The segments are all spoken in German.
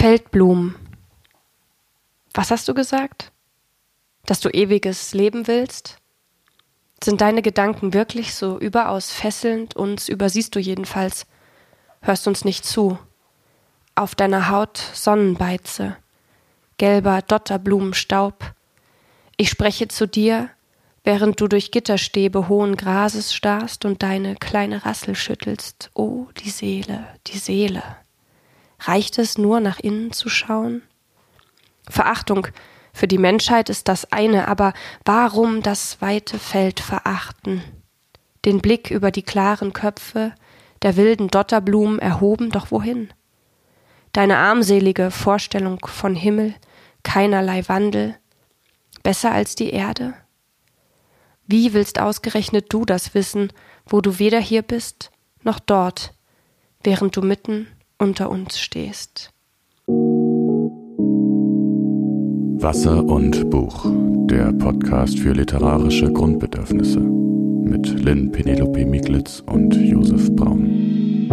Feldblumen. Was hast du gesagt? Dass du ewiges Leben willst? Sind deine Gedanken wirklich so überaus fesselnd? Uns übersiehst du jedenfalls. Hörst uns nicht zu. Auf deiner Haut Sonnenbeize, gelber Dotterblumenstaub. Ich spreche zu dir, während du durch Gitterstäbe hohen Grases starrst und deine kleine Rassel schüttelst. Oh, die Seele, die Seele. Reicht es nur nach innen zu schauen? Verachtung für die Menschheit ist das eine, aber warum das weite Feld verachten? Den Blick über die klaren Köpfe der wilden Dotterblumen erhoben, doch wohin? Deine armselige Vorstellung von Himmel, keinerlei Wandel, besser als die Erde? Wie willst ausgerechnet du das wissen, wo du weder hier bist noch dort, während du mitten unter uns stehst? Wasser und Buch, der Podcast für literarische Grundbedürfnisse mit Lynn Penelope Miglitz und Josef Braun.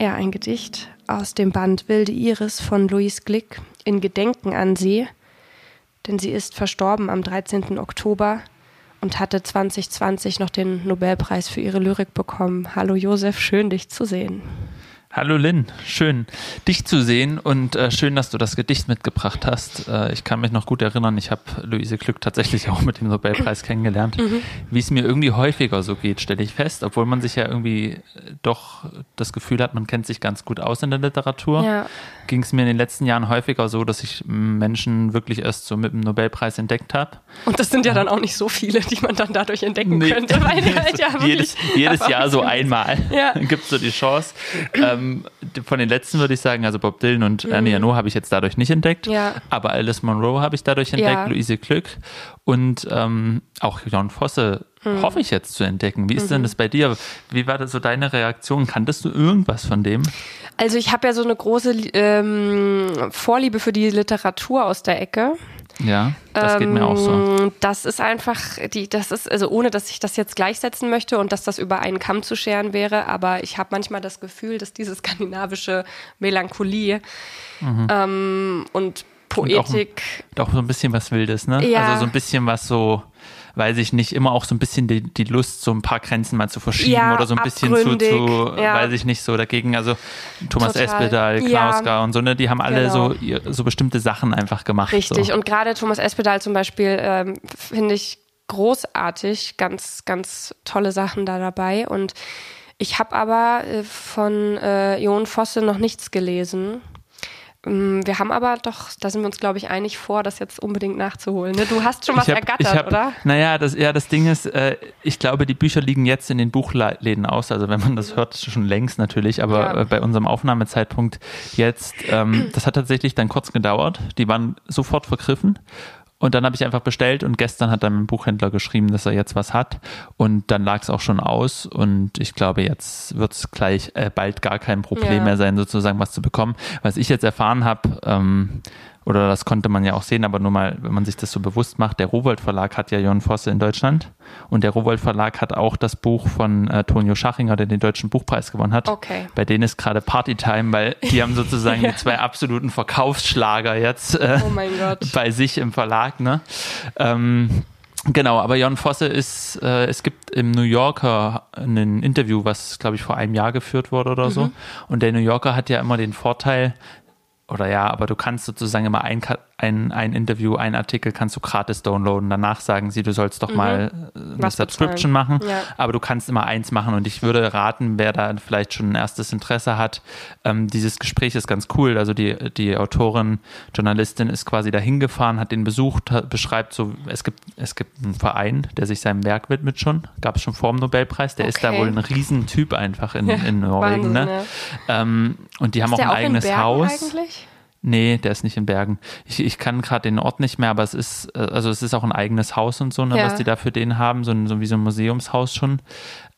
Ja, ein Gedicht aus dem Band Wilde Iris von Louise Glick in Gedenken an sie, denn sie ist verstorben am 13. Oktober und hatte 2020 noch den Nobelpreis für ihre Lyrik bekommen. Hallo Josef, schön dich zu sehen. Hallo Lynn, schön dich zu sehen und äh, schön, dass du das Gedicht mitgebracht hast. Äh, ich kann mich noch gut erinnern, ich habe Luise Glück tatsächlich auch mit dem Nobelpreis kennengelernt. Mhm. Wie es mir irgendwie häufiger so geht, stelle ich fest, obwohl man sich ja irgendwie äh, doch das Gefühl hat, man kennt sich ganz gut aus in der Literatur. Ja. Ging es mir in den letzten Jahren häufiger so, dass ich Menschen wirklich erst so mit dem Nobelpreis entdeckt habe. Und das sind ja dann auch nicht so viele, die man dann dadurch entdecken nee. könnte. Weil halt ja jedes, jedes Jahr so einmal ja. gibt es so die Chance. Ähm, ähm, von den letzten würde ich sagen, also Bob Dylan und mhm. Annie Arnaud habe ich jetzt dadurch nicht entdeckt, ja. aber Alice Monroe habe ich dadurch entdeckt, ja. Luise Glück und ähm, auch Jon Fosse mhm. hoffe ich jetzt zu entdecken. Wie ist mhm. denn das bei dir? Wie war das so deine Reaktion? Kanntest du irgendwas von dem? Also ich habe ja so eine große ähm, Vorliebe für die Literatur aus der Ecke. Ja, das ähm, geht mir auch so. Ähm, das ist einfach, die, das ist, also ohne dass ich das jetzt gleichsetzen möchte und dass das über einen Kamm zu scheren wäre, aber ich habe manchmal das Gefühl, dass diese skandinavische Melancholie mhm. ähm, und Poetik. Und auch, auch, so ein bisschen was Wildes, ne? Ja. Also so ein bisschen was so weiß ich nicht, immer auch so ein bisschen die, die Lust, so ein paar Grenzen mal zu verschieben ja, oder so ein bisschen zu, zu ja. weiß ich nicht, so dagegen. Also Thomas Total. Espedal, Knausgar ja. und so, ne, die haben alle genau. so, so bestimmte Sachen einfach gemacht. Richtig, so. und gerade Thomas Espedal zum Beispiel ähm, finde ich großartig, ganz, ganz tolle Sachen da dabei. Und ich habe aber äh, von äh, Jon Fosse noch nichts gelesen. Mm, wir haben aber doch, da sind wir uns, glaube ich, einig vor, das jetzt unbedingt nachzuholen. Ne? Du hast schon was hab, ergattert, hab, oder? Naja, das, ja, das Ding ist, äh, ich glaube, die Bücher liegen jetzt in den Buchläden aus. Also wenn man das hört, schon längst natürlich, aber ja. äh, bei unserem Aufnahmezeitpunkt jetzt, ähm, das hat tatsächlich dann kurz gedauert. Die waren sofort vergriffen. Und dann habe ich einfach bestellt und gestern hat dann mein Buchhändler geschrieben, dass er jetzt was hat. Und dann lag es auch schon aus. Und ich glaube, jetzt wird es gleich äh, bald gar kein Problem ja. mehr sein, sozusagen was zu bekommen. Was ich jetzt erfahren habe, ähm, oder das konnte man ja auch sehen, aber nur mal, wenn man sich das so bewusst macht, der Rowold Verlag hat ja Jon Fosse in Deutschland und der Rowold Verlag hat auch das Buch von äh, Tonio Schachinger, der den deutschen Buchpreis gewonnen hat. Okay. Bei denen ist gerade Partytime, weil die haben sozusagen ja. die zwei absoluten Verkaufsschlager jetzt äh, oh bei sich im Verlag. Ne? Ähm, Genau, aber Jon Fosse ist, äh, es gibt im New Yorker ein Interview, was, glaube ich, vor einem Jahr geführt wurde oder mhm. so. Und der New Yorker hat ja immer den Vorteil, oder ja, aber du kannst sozusagen immer ein, ein, ein Interview, ein Artikel kannst du gratis downloaden. Danach sagen sie, du sollst doch mhm. mal äh, eine Was Subscription bezahlen. machen. Ja. Aber du kannst immer eins machen und ich würde raten, wer da vielleicht schon ein erstes Interesse hat, ähm, dieses Gespräch ist ganz cool. Also die, die Autorin, Journalistin ist quasi dahin gefahren, hat den besucht, hat, beschreibt so, es gibt, es gibt einen Verein, der sich seinem Werk widmet schon, gab es schon vor dem Nobelpreis, der okay. ist da wohl ein Riesentyp einfach in, in Norwegen. Ne? Wahnsinn, ne? ja. ähm, und die haben ist auch ein eigenes Haus. Eigentlich? Nee, der ist nicht in Bergen. Ich, ich kann gerade den Ort nicht mehr, aber es ist, äh, also es ist auch ein eigenes Haus und so, ne, ja. was die da für den haben, so, ein, so wie so ein Museumshaus schon.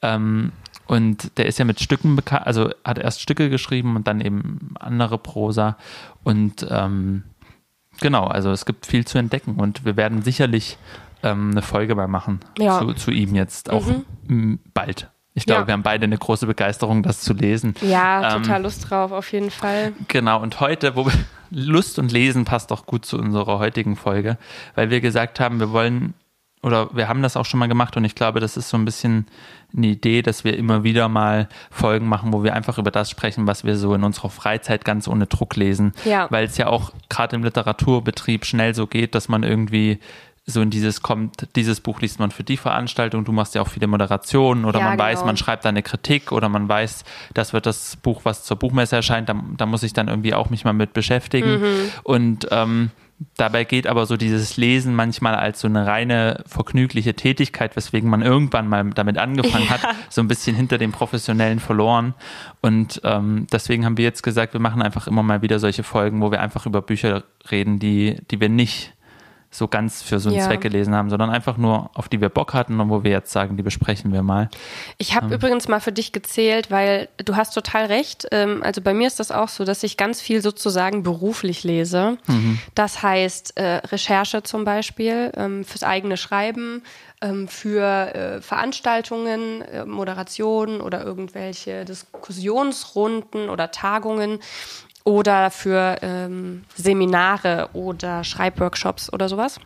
Ähm, und der ist ja mit Stücken bekannt, also hat erst Stücke geschrieben und dann eben andere Prosa. Und ähm, genau, also es gibt viel zu entdecken und wir werden sicherlich ähm, eine Folge mal machen ja. zu, zu, ihm jetzt auch mhm. bald. Ich glaube, ja. wir haben beide eine große Begeisterung, das zu lesen. Ja, ähm, total Lust drauf, auf jeden Fall. Genau, und heute, wo wir Lust und Lesen passt auch gut zu unserer heutigen Folge, weil wir gesagt haben, wir wollen oder wir haben das auch schon mal gemacht und ich glaube, das ist so ein bisschen eine Idee, dass wir immer wieder mal Folgen machen, wo wir einfach über das sprechen, was wir so in unserer Freizeit ganz ohne Druck lesen. Ja. Weil es ja auch gerade im Literaturbetrieb schnell so geht, dass man irgendwie so in dieses kommt, dieses Buch liest man für die Veranstaltung, du machst ja auch viele Moderationen oder ja, man genau. weiß, man schreibt eine Kritik oder man weiß, das wird das Buch, was zur Buchmesse erscheint, da, da muss ich dann irgendwie auch mich mal mit beschäftigen. Mhm. Und ähm, dabei geht aber so dieses Lesen manchmal als so eine reine vergnügliche Tätigkeit, weswegen man irgendwann mal damit angefangen ja. hat, so ein bisschen hinter dem Professionellen verloren. Und ähm, deswegen haben wir jetzt gesagt, wir machen einfach immer mal wieder solche Folgen, wo wir einfach über Bücher reden, die, die wir nicht so ganz für so einen ja. Zweck gelesen haben, sondern einfach nur, auf die wir Bock hatten und wo wir jetzt sagen, die besprechen wir mal. Ich habe ähm. übrigens mal für dich gezählt, weil du hast total recht. Ähm, also bei mir ist das auch so, dass ich ganz viel sozusagen beruflich lese. Mhm. Das heißt äh, Recherche zum Beispiel ähm, fürs eigene Schreiben, ähm, für äh, Veranstaltungen, äh, Moderationen oder irgendwelche Diskussionsrunden oder Tagungen oder für ähm, Seminare oder Schreibworkshops oder sowas.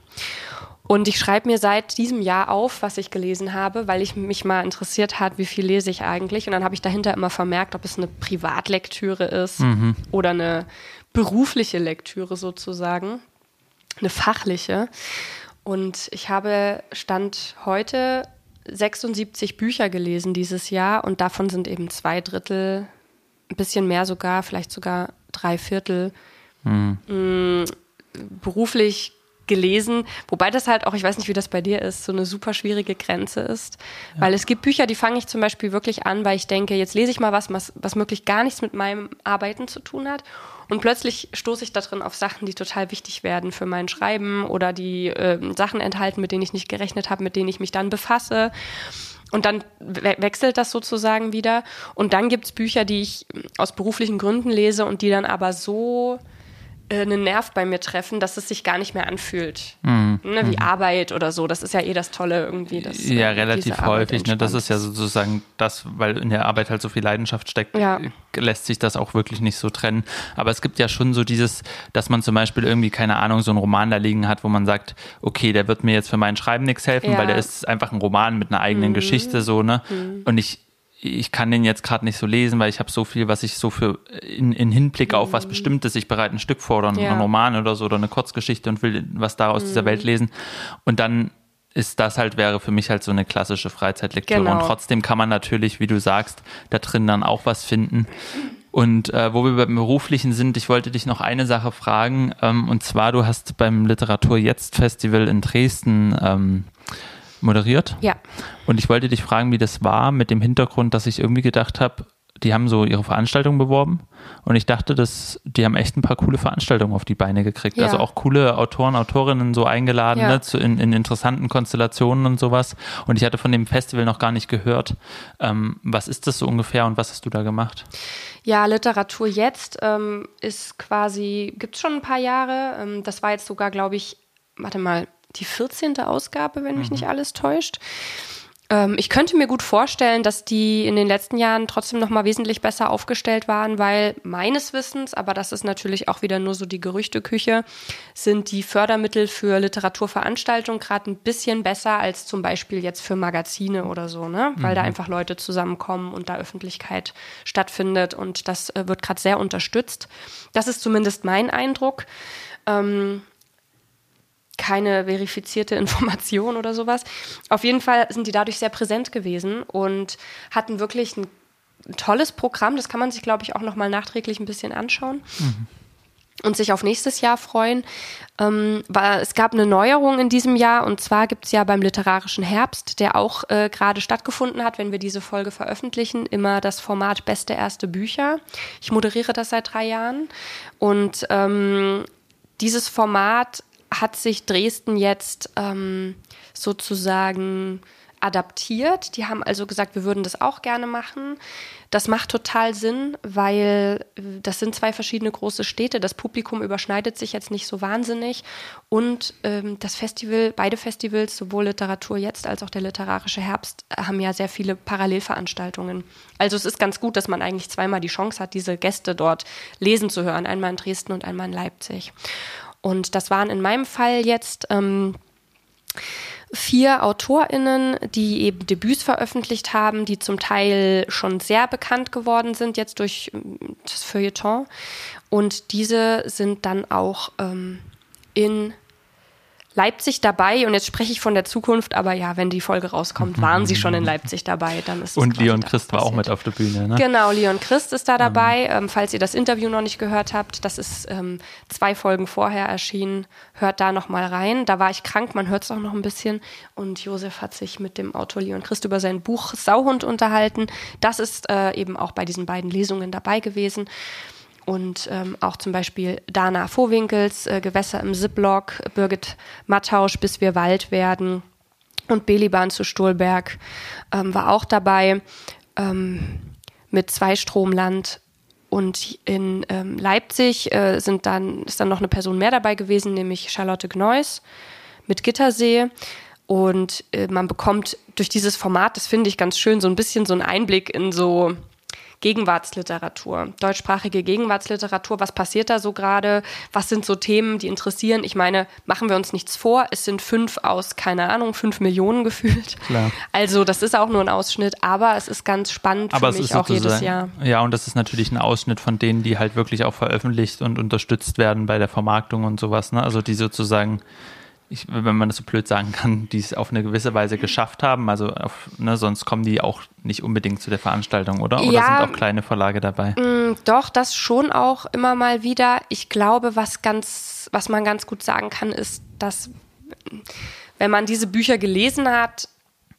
Und ich schreibe mir seit diesem Jahr auf, was ich gelesen habe, weil ich mich mal interessiert hat, wie viel lese ich eigentlich. Und dann habe ich dahinter immer vermerkt, ob es eine Privatlektüre ist mhm. oder eine berufliche Lektüre sozusagen, eine fachliche. Und ich habe Stand heute 76 Bücher gelesen dieses Jahr und davon sind eben zwei Drittel, ein bisschen mehr sogar, vielleicht sogar drei Viertel mhm. mh, beruflich gelesen, wobei das halt auch, ich weiß nicht, wie das bei dir ist, so eine super schwierige Grenze ist. Ja. Weil es gibt Bücher, die fange ich zum Beispiel wirklich an, weil ich denke, jetzt lese ich mal was, was, was wirklich gar nichts mit meinem Arbeiten zu tun hat. Und plötzlich stoße ich da drin auf Sachen, die total wichtig werden für mein Schreiben oder die äh, Sachen enthalten, mit denen ich nicht gerechnet habe, mit denen ich mich dann befasse. Und dann we wechselt das sozusagen wieder. Und dann gibt es Bücher, die ich aus beruflichen Gründen lese und die dann aber so einen Nerv bei mir treffen, dass es sich gar nicht mehr anfühlt. Mhm. Ne, wie mhm. Arbeit oder so. Das ist ja eh das Tolle irgendwie. Dass, ja, äh, relativ häufig. Ne? Das ist ja sozusagen das, weil in der Arbeit halt so viel Leidenschaft steckt, ja. lässt sich das auch wirklich nicht so trennen. Aber es gibt ja schon so dieses, dass man zum Beispiel irgendwie, keine Ahnung, so einen Roman da liegen hat, wo man sagt, okay, der wird mir jetzt für mein Schreiben nichts helfen, ja. weil der ist einfach ein Roman mit einer eigenen mhm. Geschichte so, ne? Mhm. Und ich ich kann den jetzt gerade nicht so lesen, weil ich habe so viel, was ich so für in, in Hinblick auf was mhm. Bestimmtes, ich bereite ein Stück vor oder ja. einen Roman oder so oder eine Kurzgeschichte und will was da aus mhm. dieser Welt lesen. Und dann ist das halt, wäre für mich halt so eine klassische Freizeitlektüre. Genau. Und trotzdem kann man natürlich, wie du sagst, da drin dann auch was finden. Und äh, wo wir beim Beruflichen sind, ich wollte dich noch eine Sache fragen. Ähm, und zwar, du hast beim Literatur Jetzt Festival in Dresden ähm, moderiert. Ja. Und ich wollte dich fragen, wie das war, mit dem Hintergrund, dass ich irgendwie gedacht habe, die haben so ihre Veranstaltung beworben und ich dachte, dass die haben echt ein paar coole Veranstaltungen auf die Beine gekriegt. Ja. Also auch coole Autoren, Autorinnen so eingeladen, ja. ne, zu, in, in, interessanten Konstellationen und sowas. Und ich hatte von dem Festival noch gar nicht gehört. Ähm, was ist das so ungefähr und was hast du da gemacht? Ja, Literatur jetzt ähm, ist quasi, gibt es schon ein paar Jahre. Ähm, das war jetzt sogar, glaube ich, warte mal, die 14. Ausgabe, wenn mich mhm. nicht alles täuscht. Ähm, ich könnte mir gut vorstellen, dass die in den letzten Jahren trotzdem noch mal wesentlich besser aufgestellt waren, weil meines Wissens, aber das ist natürlich auch wieder nur so die Gerüchteküche, sind die Fördermittel für Literaturveranstaltungen gerade ein bisschen besser als zum Beispiel jetzt für Magazine oder so, ne? Weil mhm. da einfach Leute zusammenkommen und da Öffentlichkeit stattfindet und das äh, wird gerade sehr unterstützt. Das ist zumindest mein Eindruck. Ähm, keine verifizierte Information oder sowas. Auf jeden Fall sind die dadurch sehr präsent gewesen und hatten wirklich ein tolles Programm. Das kann man sich, glaube ich, auch nochmal nachträglich ein bisschen anschauen. Mhm. Und sich auf nächstes Jahr freuen. Ähm, war, es gab eine Neuerung in diesem Jahr und zwar gibt es ja beim Literarischen Herbst, der auch äh, gerade stattgefunden hat, wenn wir diese Folge veröffentlichen, immer das Format Beste erste Bücher. Ich moderiere das seit drei Jahren und ähm, dieses Format hat sich Dresden jetzt ähm, sozusagen adaptiert. Die haben also gesagt, wir würden das auch gerne machen. Das macht total Sinn, weil äh, das sind zwei verschiedene große Städte. Das Publikum überschneidet sich jetzt nicht so wahnsinnig. Und ähm, das Festival, beide Festivals, sowohl Literatur jetzt als auch der literarische Herbst, haben ja sehr viele Parallelveranstaltungen. Also es ist ganz gut, dass man eigentlich zweimal die Chance hat, diese Gäste dort lesen zu hören. Einmal in Dresden und einmal in Leipzig. Und das waren in meinem Fall jetzt. Ähm, vier AutorInnen, die eben Debüts veröffentlicht haben, die zum Teil schon sehr bekannt geworden sind, jetzt durch ähm, das Feuilleton. Und diese sind dann auch ähm, in Leipzig dabei und jetzt spreche ich von der Zukunft, aber ja, wenn die Folge rauskommt, waren sie schon in Leipzig dabei, dann ist Und Leon Christ war auch mit auf der Bühne, ne? Genau, Leon Christ ist da dabei. Ähm, falls ihr das Interview noch nicht gehört habt, das ist ähm, zwei Folgen vorher erschienen, hört da noch mal rein. Da war ich krank, man hört es auch noch ein bisschen und Josef hat sich mit dem Autor Leon Christ über sein Buch Sauhund unterhalten. Das ist äh, eben auch bei diesen beiden Lesungen dabei gewesen und ähm, auch zum Beispiel Dana Vohwinkels, äh, Gewässer im Ziplock, Birgit Mattausch, Bis wir Wald werden und Beliban zu Stolberg ähm, war auch dabei ähm, mit Zweistromland und in ähm, Leipzig äh, sind dann, ist dann noch eine Person mehr dabei gewesen, nämlich Charlotte Gneuss mit Gittersee. Und äh, man bekommt durch dieses Format, das finde ich ganz schön, so ein bisschen so einen Einblick in so Gegenwartsliteratur, deutschsprachige Gegenwartsliteratur. Was passiert da so gerade? Was sind so Themen, die interessieren? Ich meine, machen wir uns nichts vor. Es sind fünf aus, keine Ahnung, fünf Millionen gefühlt. Klar. Also das ist auch nur ein Ausschnitt, aber es ist ganz spannend aber für mich auch jedes Jahr. Ja, und das ist natürlich ein Ausschnitt von denen, die halt wirklich auch veröffentlicht und unterstützt werden bei der Vermarktung und sowas. Ne? Also die sozusagen ich, wenn man das so blöd sagen kann, die es auf eine gewisse Weise geschafft haben. Also auf, ne, sonst kommen die auch nicht unbedingt zu der Veranstaltung, oder? Oder ja, sind auch kleine Verlage dabei? Mh, mm, doch, das schon auch immer mal wieder. Ich glaube, was ganz, was man ganz gut sagen kann, ist, dass wenn man diese Bücher gelesen hat,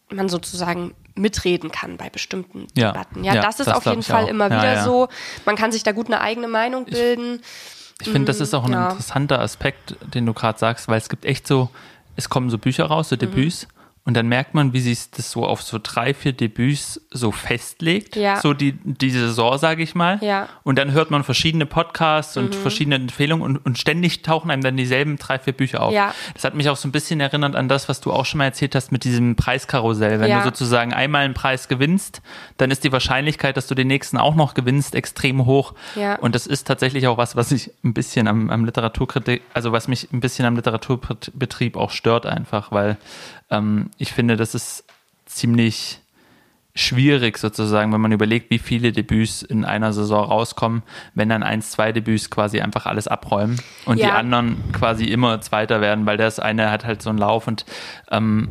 man sozusagen mitreden kann bei bestimmten ja, Debatten. Ja, ja das ist das auf jeden Fall auch. immer wieder so. Man kann sich da gut eine eigene Meinung bilden. Ich, ich finde, das ist auch ein ja. interessanter Aspekt, den du gerade sagst, weil es gibt echt so, es kommen so Bücher raus, so Debüts, mhm. Und dann merkt man, wie sich das so auf so drei, vier Debüts so festlegt. Ja. So die, die Saison, sage ich mal. Ja. Und dann hört man verschiedene Podcasts und mhm. verschiedene Empfehlungen und, und ständig tauchen einem dann dieselben drei, vier Bücher auf. Ja. Das hat mich auch so ein bisschen erinnert an das, was du auch schon mal erzählt hast mit diesem Preiskarussell. Wenn ja. du sozusagen einmal einen Preis gewinnst, dann ist die Wahrscheinlichkeit, dass du den nächsten auch noch gewinnst, extrem hoch. Ja. Und das ist tatsächlich auch was, was ich ein bisschen am, am Literaturkritik, also was mich ein bisschen am Literaturbetrieb auch stört einfach, weil ähm, ich finde, das ist ziemlich schwierig sozusagen, wenn man überlegt, wie viele Debüts in einer Saison rauskommen, wenn dann eins, zwei Debüts quasi einfach alles abräumen und ja. die anderen quasi immer Zweiter werden, weil das eine hat halt so einen Lauf und ähm,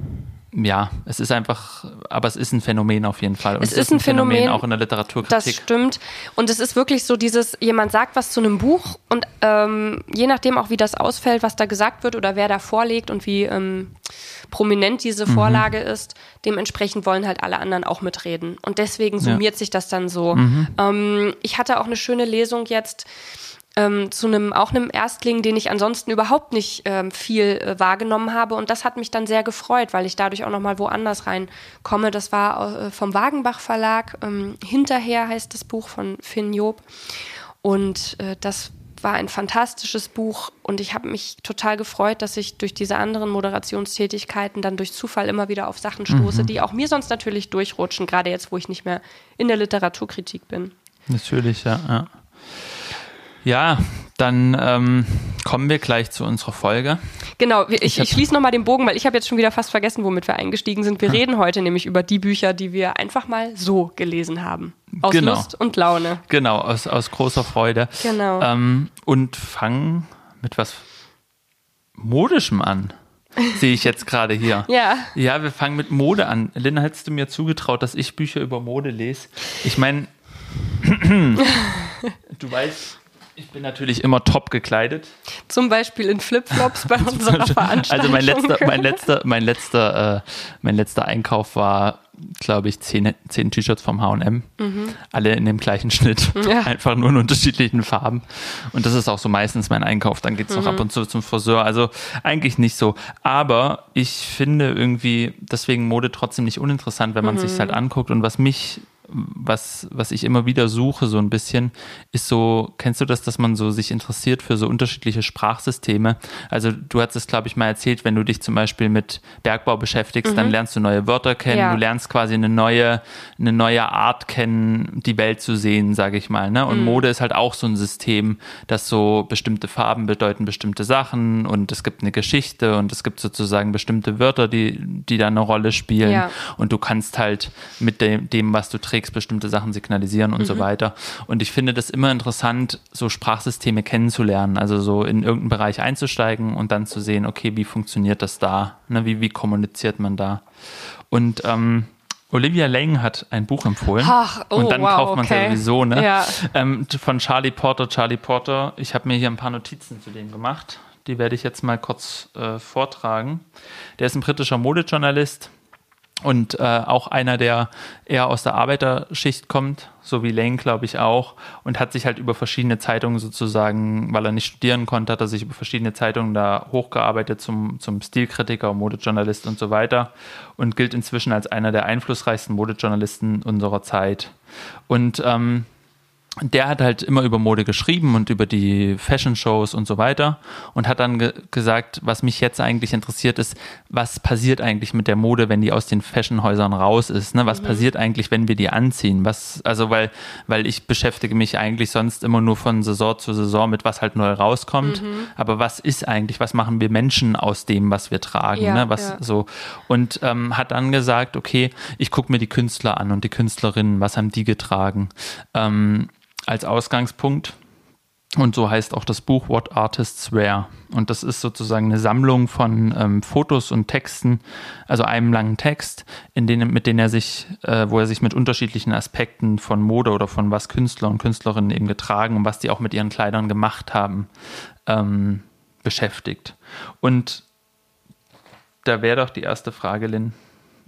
ja, es ist einfach, aber es ist ein Phänomen auf jeden Fall. Und es, es ist ein Phänomen, Phänomen, auch in der Literaturkritik. Das stimmt. Und es ist wirklich so dieses, jemand sagt was zu einem Buch und ähm, je nachdem auch, wie das ausfällt, was da gesagt wird oder wer da vorlegt und wie ähm, prominent diese mhm. Vorlage mhm. ist, dementsprechend wollen halt alle anderen auch mitreden. Und deswegen summiert ja. sich das dann so. Mhm. Ähm, ich hatte auch eine schöne Lesung jetzt ähm, zu einem auch einem Erstling, den ich ansonsten überhaupt nicht ähm, viel äh, wahrgenommen habe. Und das hat mich dann sehr gefreut, weil ich dadurch auch nochmal woanders reinkomme. Das war äh, vom Wagenbach Verlag. Ähm, Hinterher heißt das Buch von Finn Job. Und äh, das war ein fantastisches Buch und ich habe mich total gefreut, dass ich durch diese anderen Moderationstätigkeiten dann durch Zufall immer wieder auf Sachen stoße, mhm. die auch mir sonst natürlich durchrutschen, gerade jetzt, wo ich nicht mehr in der Literaturkritik bin. Natürlich, ja. ja. Ja, dann ähm, kommen wir gleich zu unserer Folge. Genau, ich, ich, ich schließe nochmal den Bogen, weil ich habe jetzt schon wieder fast vergessen, womit wir eingestiegen sind. Wir hm. reden heute nämlich über die Bücher, die wir einfach mal so gelesen haben. Aus genau. Lust und Laune. Genau, aus, aus großer Freude. Genau. Ähm, und fangen mit was Modischem an. Sehe ich jetzt gerade hier. ja. Ja, wir fangen mit Mode an. Lynn, hättest du mir zugetraut, dass ich Bücher über Mode lese? Ich meine, du weißt, Ich bin natürlich immer top gekleidet. Zum Beispiel in Flipflops bei unserer Veranstaltung. Also mein letzter, mein letzter, mein letzter, äh, mein letzter Einkauf war, glaube ich, zehn, zehn T-Shirts vom H&M. Mhm. Alle in dem gleichen Schnitt. Ja. Einfach nur in unterschiedlichen Farben. Und das ist auch so meistens mein Einkauf. Dann geht es mhm. noch ab und zu zum Friseur. Also eigentlich nicht so. Aber ich finde irgendwie deswegen Mode trotzdem nicht uninteressant, wenn man mhm. sich halt anguckt. Und was mich was, was ich immer wieder suche, so ein bisschen, ist so, kennst du das, dass man so sich interessiert für so unterschiedliche Sprachsysteme? Also du hast es, glaube ich, mal erzählt, wenn du dich zum Beispiel mit Bergbau beschäftigst, mhm. dann lernst du neue Wörter kennen, ja. du lernst quasi eine neue, eine neue Art kennen, die Welt zu sehen, sage ich mal. Ne? Und mhm. Mode ist halt auch so ein System, das so bestimmte Farben bedeuten bestimmte Sachen und es gibt eine Geschichte und es gibt sozusagen bestimmte Wörter, die, die da eine Rolle spielen. Ja. Und du kannst halt mit dem, dem was du trägst, Matrix bestimmte Sachen signalisieren und mhm. so weiter. Und ich finde das immer interessant, so Sprachsysteme kennenzulernen, also so in irgendeinen Bereich einzusteigen und dann zu sehen, okay, wie funktioniert das da? Ne, wie, wie kommuniziert man da? Und ähm, Olivia Lang hat ein Buch empfohlen. Ach, oh, und dann wow, kauft man es okay. ja sowieso, ne? Ja. Ähm, von Charlie Porter. Charlie Porter, ich habe mir hier ein paar Notizen zu dem gemacht. Die werde ich jetzt mal kurz äh, vortragen. Der ist ein britischer Modejournalist, und äh, auch einer, der eher aus der Arbeiterschicht kommt, so wie Lane, glaube ich, auch, und hat sich halt über verschiedene Zeitungen sozusagen, weil er nicht studieren konnte, hat er sich über verschiedene Zeitungen da hochgearbeitet zum, zum Stilkritiker, Modejournalist und so weiter und gilt inzwischen als einer der einflussreichsten Modejournalisten unserer Zeit. Und ähm, der hat halt immer über Mode geschrieben und über die Fashion-Shows und so weiter und hat dann ge gesagt, was mich jetzt eigentlich interessiert ist, was passiert eigentlich mit der Mode, wenn die aus den Fashion-Häusern raus ist? Ne? Was mhm. passiert eigentlich, wenn wir die anziehen? Was, also weil, weil ich beschäftige mich eigentlich sonst immer nur von Saison zu Saison mit was halt neu rauskommt. Mhm. Aber was ist eigentlich, was machen wir Menschen aus dem, was wir tragen? Ja, ne? Was ja. so und ähm, hat dann gesagt, okay, ich gucke mir die Künstler an und die Künstlerinnen, was haben die getragen? Ähm, als Ausgangspunkt. Und so heißt auch das Buch What Artists Wear. Und das ist sozusagen eine Sammlung von ähm, Fotos und Texten, also einem langen Text, in denen, mit denen er sich, äh, wo er sich mit unterschiedlichen Aspekten von Mode oder von was Künstler und Künstlerinnen eben getragen und was die auch mit ihren Kleidern gemacht haben, ähm, beschäftigt. Und da wäre doch die erste Frage, Lynn.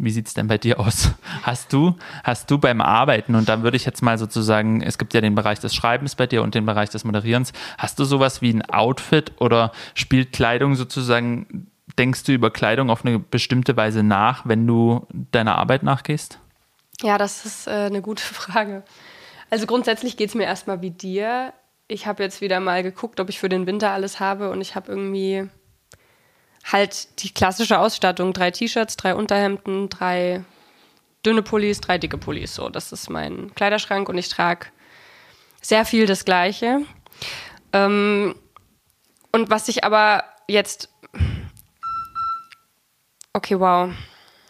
Wie sieht es denn bei dir aus? Hast du, hast du beim Arbeiten, und dann würde ich jetzt mal sozusagen, es gibt ja den Bereich des Schreibens bei dir und den Bereich des Moderierens, hast du sowas wie ein Outfit oder spielt Kleidung sozusagen, denkst du über Kleidung auf eine bestimmte Weise nach, wenn du deiner Arbeit nachgehst? Ja, das ist äh, eine gute Frage. Also grundsätzlich geht es mir erstmal wie dir. Ich habe jetzt wieder mal geguckt, ob ich für den Winter alles habe und ich habe irgendwie halt die klassische Ausstattung. Drei T-Shirts, drei Unterhemden, drei dünne Pullis, drei dicke Pullis. So, das ist mein Kleiderschrank und ich trage sehr viel das Gleiche. Ähm, und was ich aber jetzt. Okay, wow.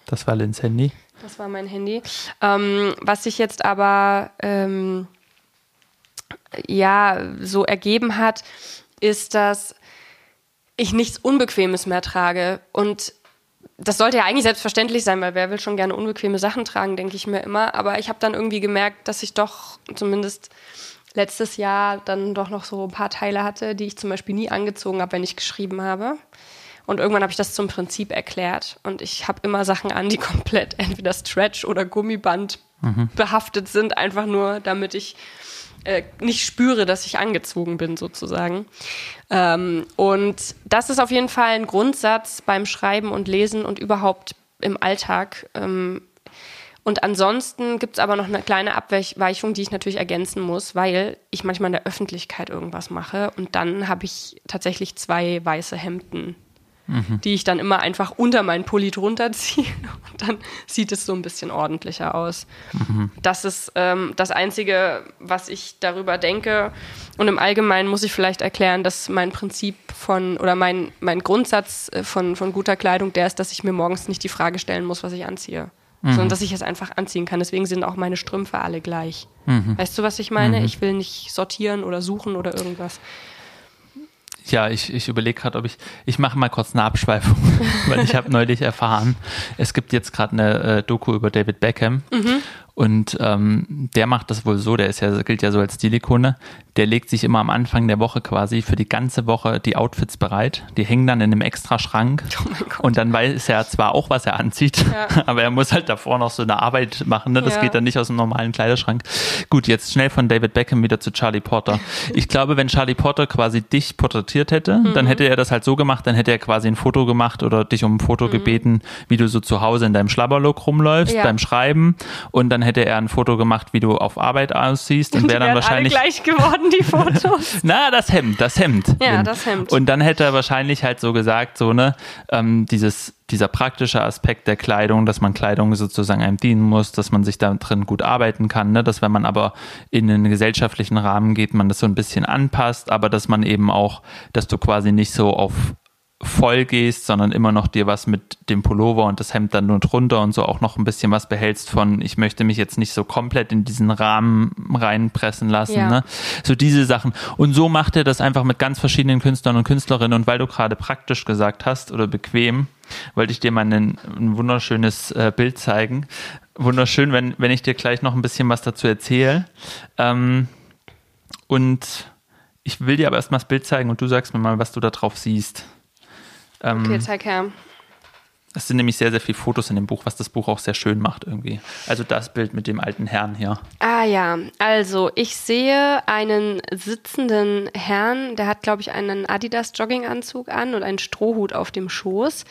Das war Lins Handy. Das war mein Handy. Ähm, was sich jetzt aber ähm, ja so ergeben hat, ist, dass ich nichts Unbequemes mehr trage. Und das sollte ja eigentlich selbstverständlich sein, weil wer will schon gerne unbequeme Sachen tragen, denke ich mir immer. Aber ich habe dann irgendwie gemerkt, dass ich doch zumindest letztes Jahr dann doch noch so ein paar Teile hatte, die ich zum Beispiel nie angezogen habe, wenn ich geschrieben habe. Und irgendwann habe ich das zum Prinzip erklärt. Und ich habe immer Sachen an, die komplett entweder Stretch oder Gummiband mhm. behaftet sind, einfach nur, damit ich äh, nicht spüre, dass ich angezogen bin, sozusagen. Ähm, und das ist auf jeden Fall ein Grundsatz beim Schreiben und Lesen und überhaupt im Alltag. Ähm, und ansonsten gibt es aber noch eine kleine Abweichung, die ich natürlich ergänzen muss, weil ich manchmal in der Öffentlichkeit irgendwas mache und dann habe ich tatsächlich zwei weiße Hemden mhm. die ich dann immer einfach unter meinen Pulli drunter ziehe und dann sieht es so ein bisschen ordentlicher aus. Mhm. Das ist ähm, das Einzige, was ich darüber denke. Und im Allgemeinen muss ich vielleicht erklären, dass mein Prinzip von oder mein, mein Grundsatz äh, von, von guter Kleidung der ist, dass ich mir morgens nicht die Frage stellen muss, was ich anziehe. Mhm. Sondern dass ich es einfach anziehen kann. Deswegen sind auch meine Strümpfe alle gleich. Mhm. Weißt du, was ich meine? Mhm. Ich will nicht sortieren oder suchen oder irgendwas. Ja, ich, ich überlege gerade, ob ich, ich mache mal kurz eine Abschweifung, weil ich habe neulich erfahren, es gibt jetzt gerade eine äh, Doku über David Beckham mhm. Und ähm, der macht das wohl so, der ist ja, gilt ja so als Stilikone, der legt sich immer am Anfang der Woche quasi für die ganze Woche die Outfits bereit. Die hängen dann in einem extra Schrank. Oh und dann weiß er zwar auch, was er anzieht, ja. aber er muss halt davor noch so eine Arbeit machen. Ne? Das ja. geht dann nicht aus dem normalen Kleiderschrank. Gut, jetzt schnell von David Beckham wieder zu Charlie Porter. Ich glaube, wenn Charlie Porter quasi dich porträtiert hätte, mhm. dann hätte er das halt so gemacht, dann hätte er quasi ein Foto gemacht oder dich um ein Foto mhm. gebeten, wie du so zu Hause in deinem Schlabberlook rumläufst ja. beim Schreiben. Und dann hätte er ein Foto gemacht, wie du auf Arbeit aussiehst und wäre dann wahrscheinlich alle gleich geworden die Fotos. Na, das Hemd, das Hemd. Ja, das Hemd. Und dann hätte er wahrscheinlich halt so gesagt, so ne, ähm, dieses dieser praktische Aspekt der Kleidung, dass man Kleidung sozusagen einem dienen muss, dass man sich da drin gut arbeiten kann, ne? dass wenn man aber in einen gesellschaftlichen Rahmen geht, man das so ein bisschen anpasst, aber dass man eben auch, dass du quasi nicht so auf voll gehst, sondern immer noch dir was mit dem Pullover und das Hemd dann nur drunter und so auch noch ein bisschen was behältst von, ich möchte mich jetzt nicht so komplett in diesen Rahmen reinpressen lassen. Ja. Ne? So diese Sachen. Und so macht er das einfach mit ganz verschiedenen Künstlern und Künstlerinnen. Und weil du gerade praktisch gesagt hast oder bequem, wollte ich dir mal ein, ein wunderschönes äh, Bild zeigen. Wunderschön, wenn, wenn ich dir gleich noch ein bisschen was dazu erzähle. Ähm, und ich will dir aber erstmal das Bild zeigen und du sagst mir mal, was du da drauf siehst. Ähm, okay, zeig her. Es sind nämlich sehr, sehr viele Fotos in dem Buch, was das Buch auch sehr schön macht irgendwie. Also das Bild mit dem alten Herrn hier. Ah ja, also ich sehe einen sitzenden Herrn, der hat, glaube ich, einen Adidas-Jogginganzug an und einen Strohhut auf dem Schoß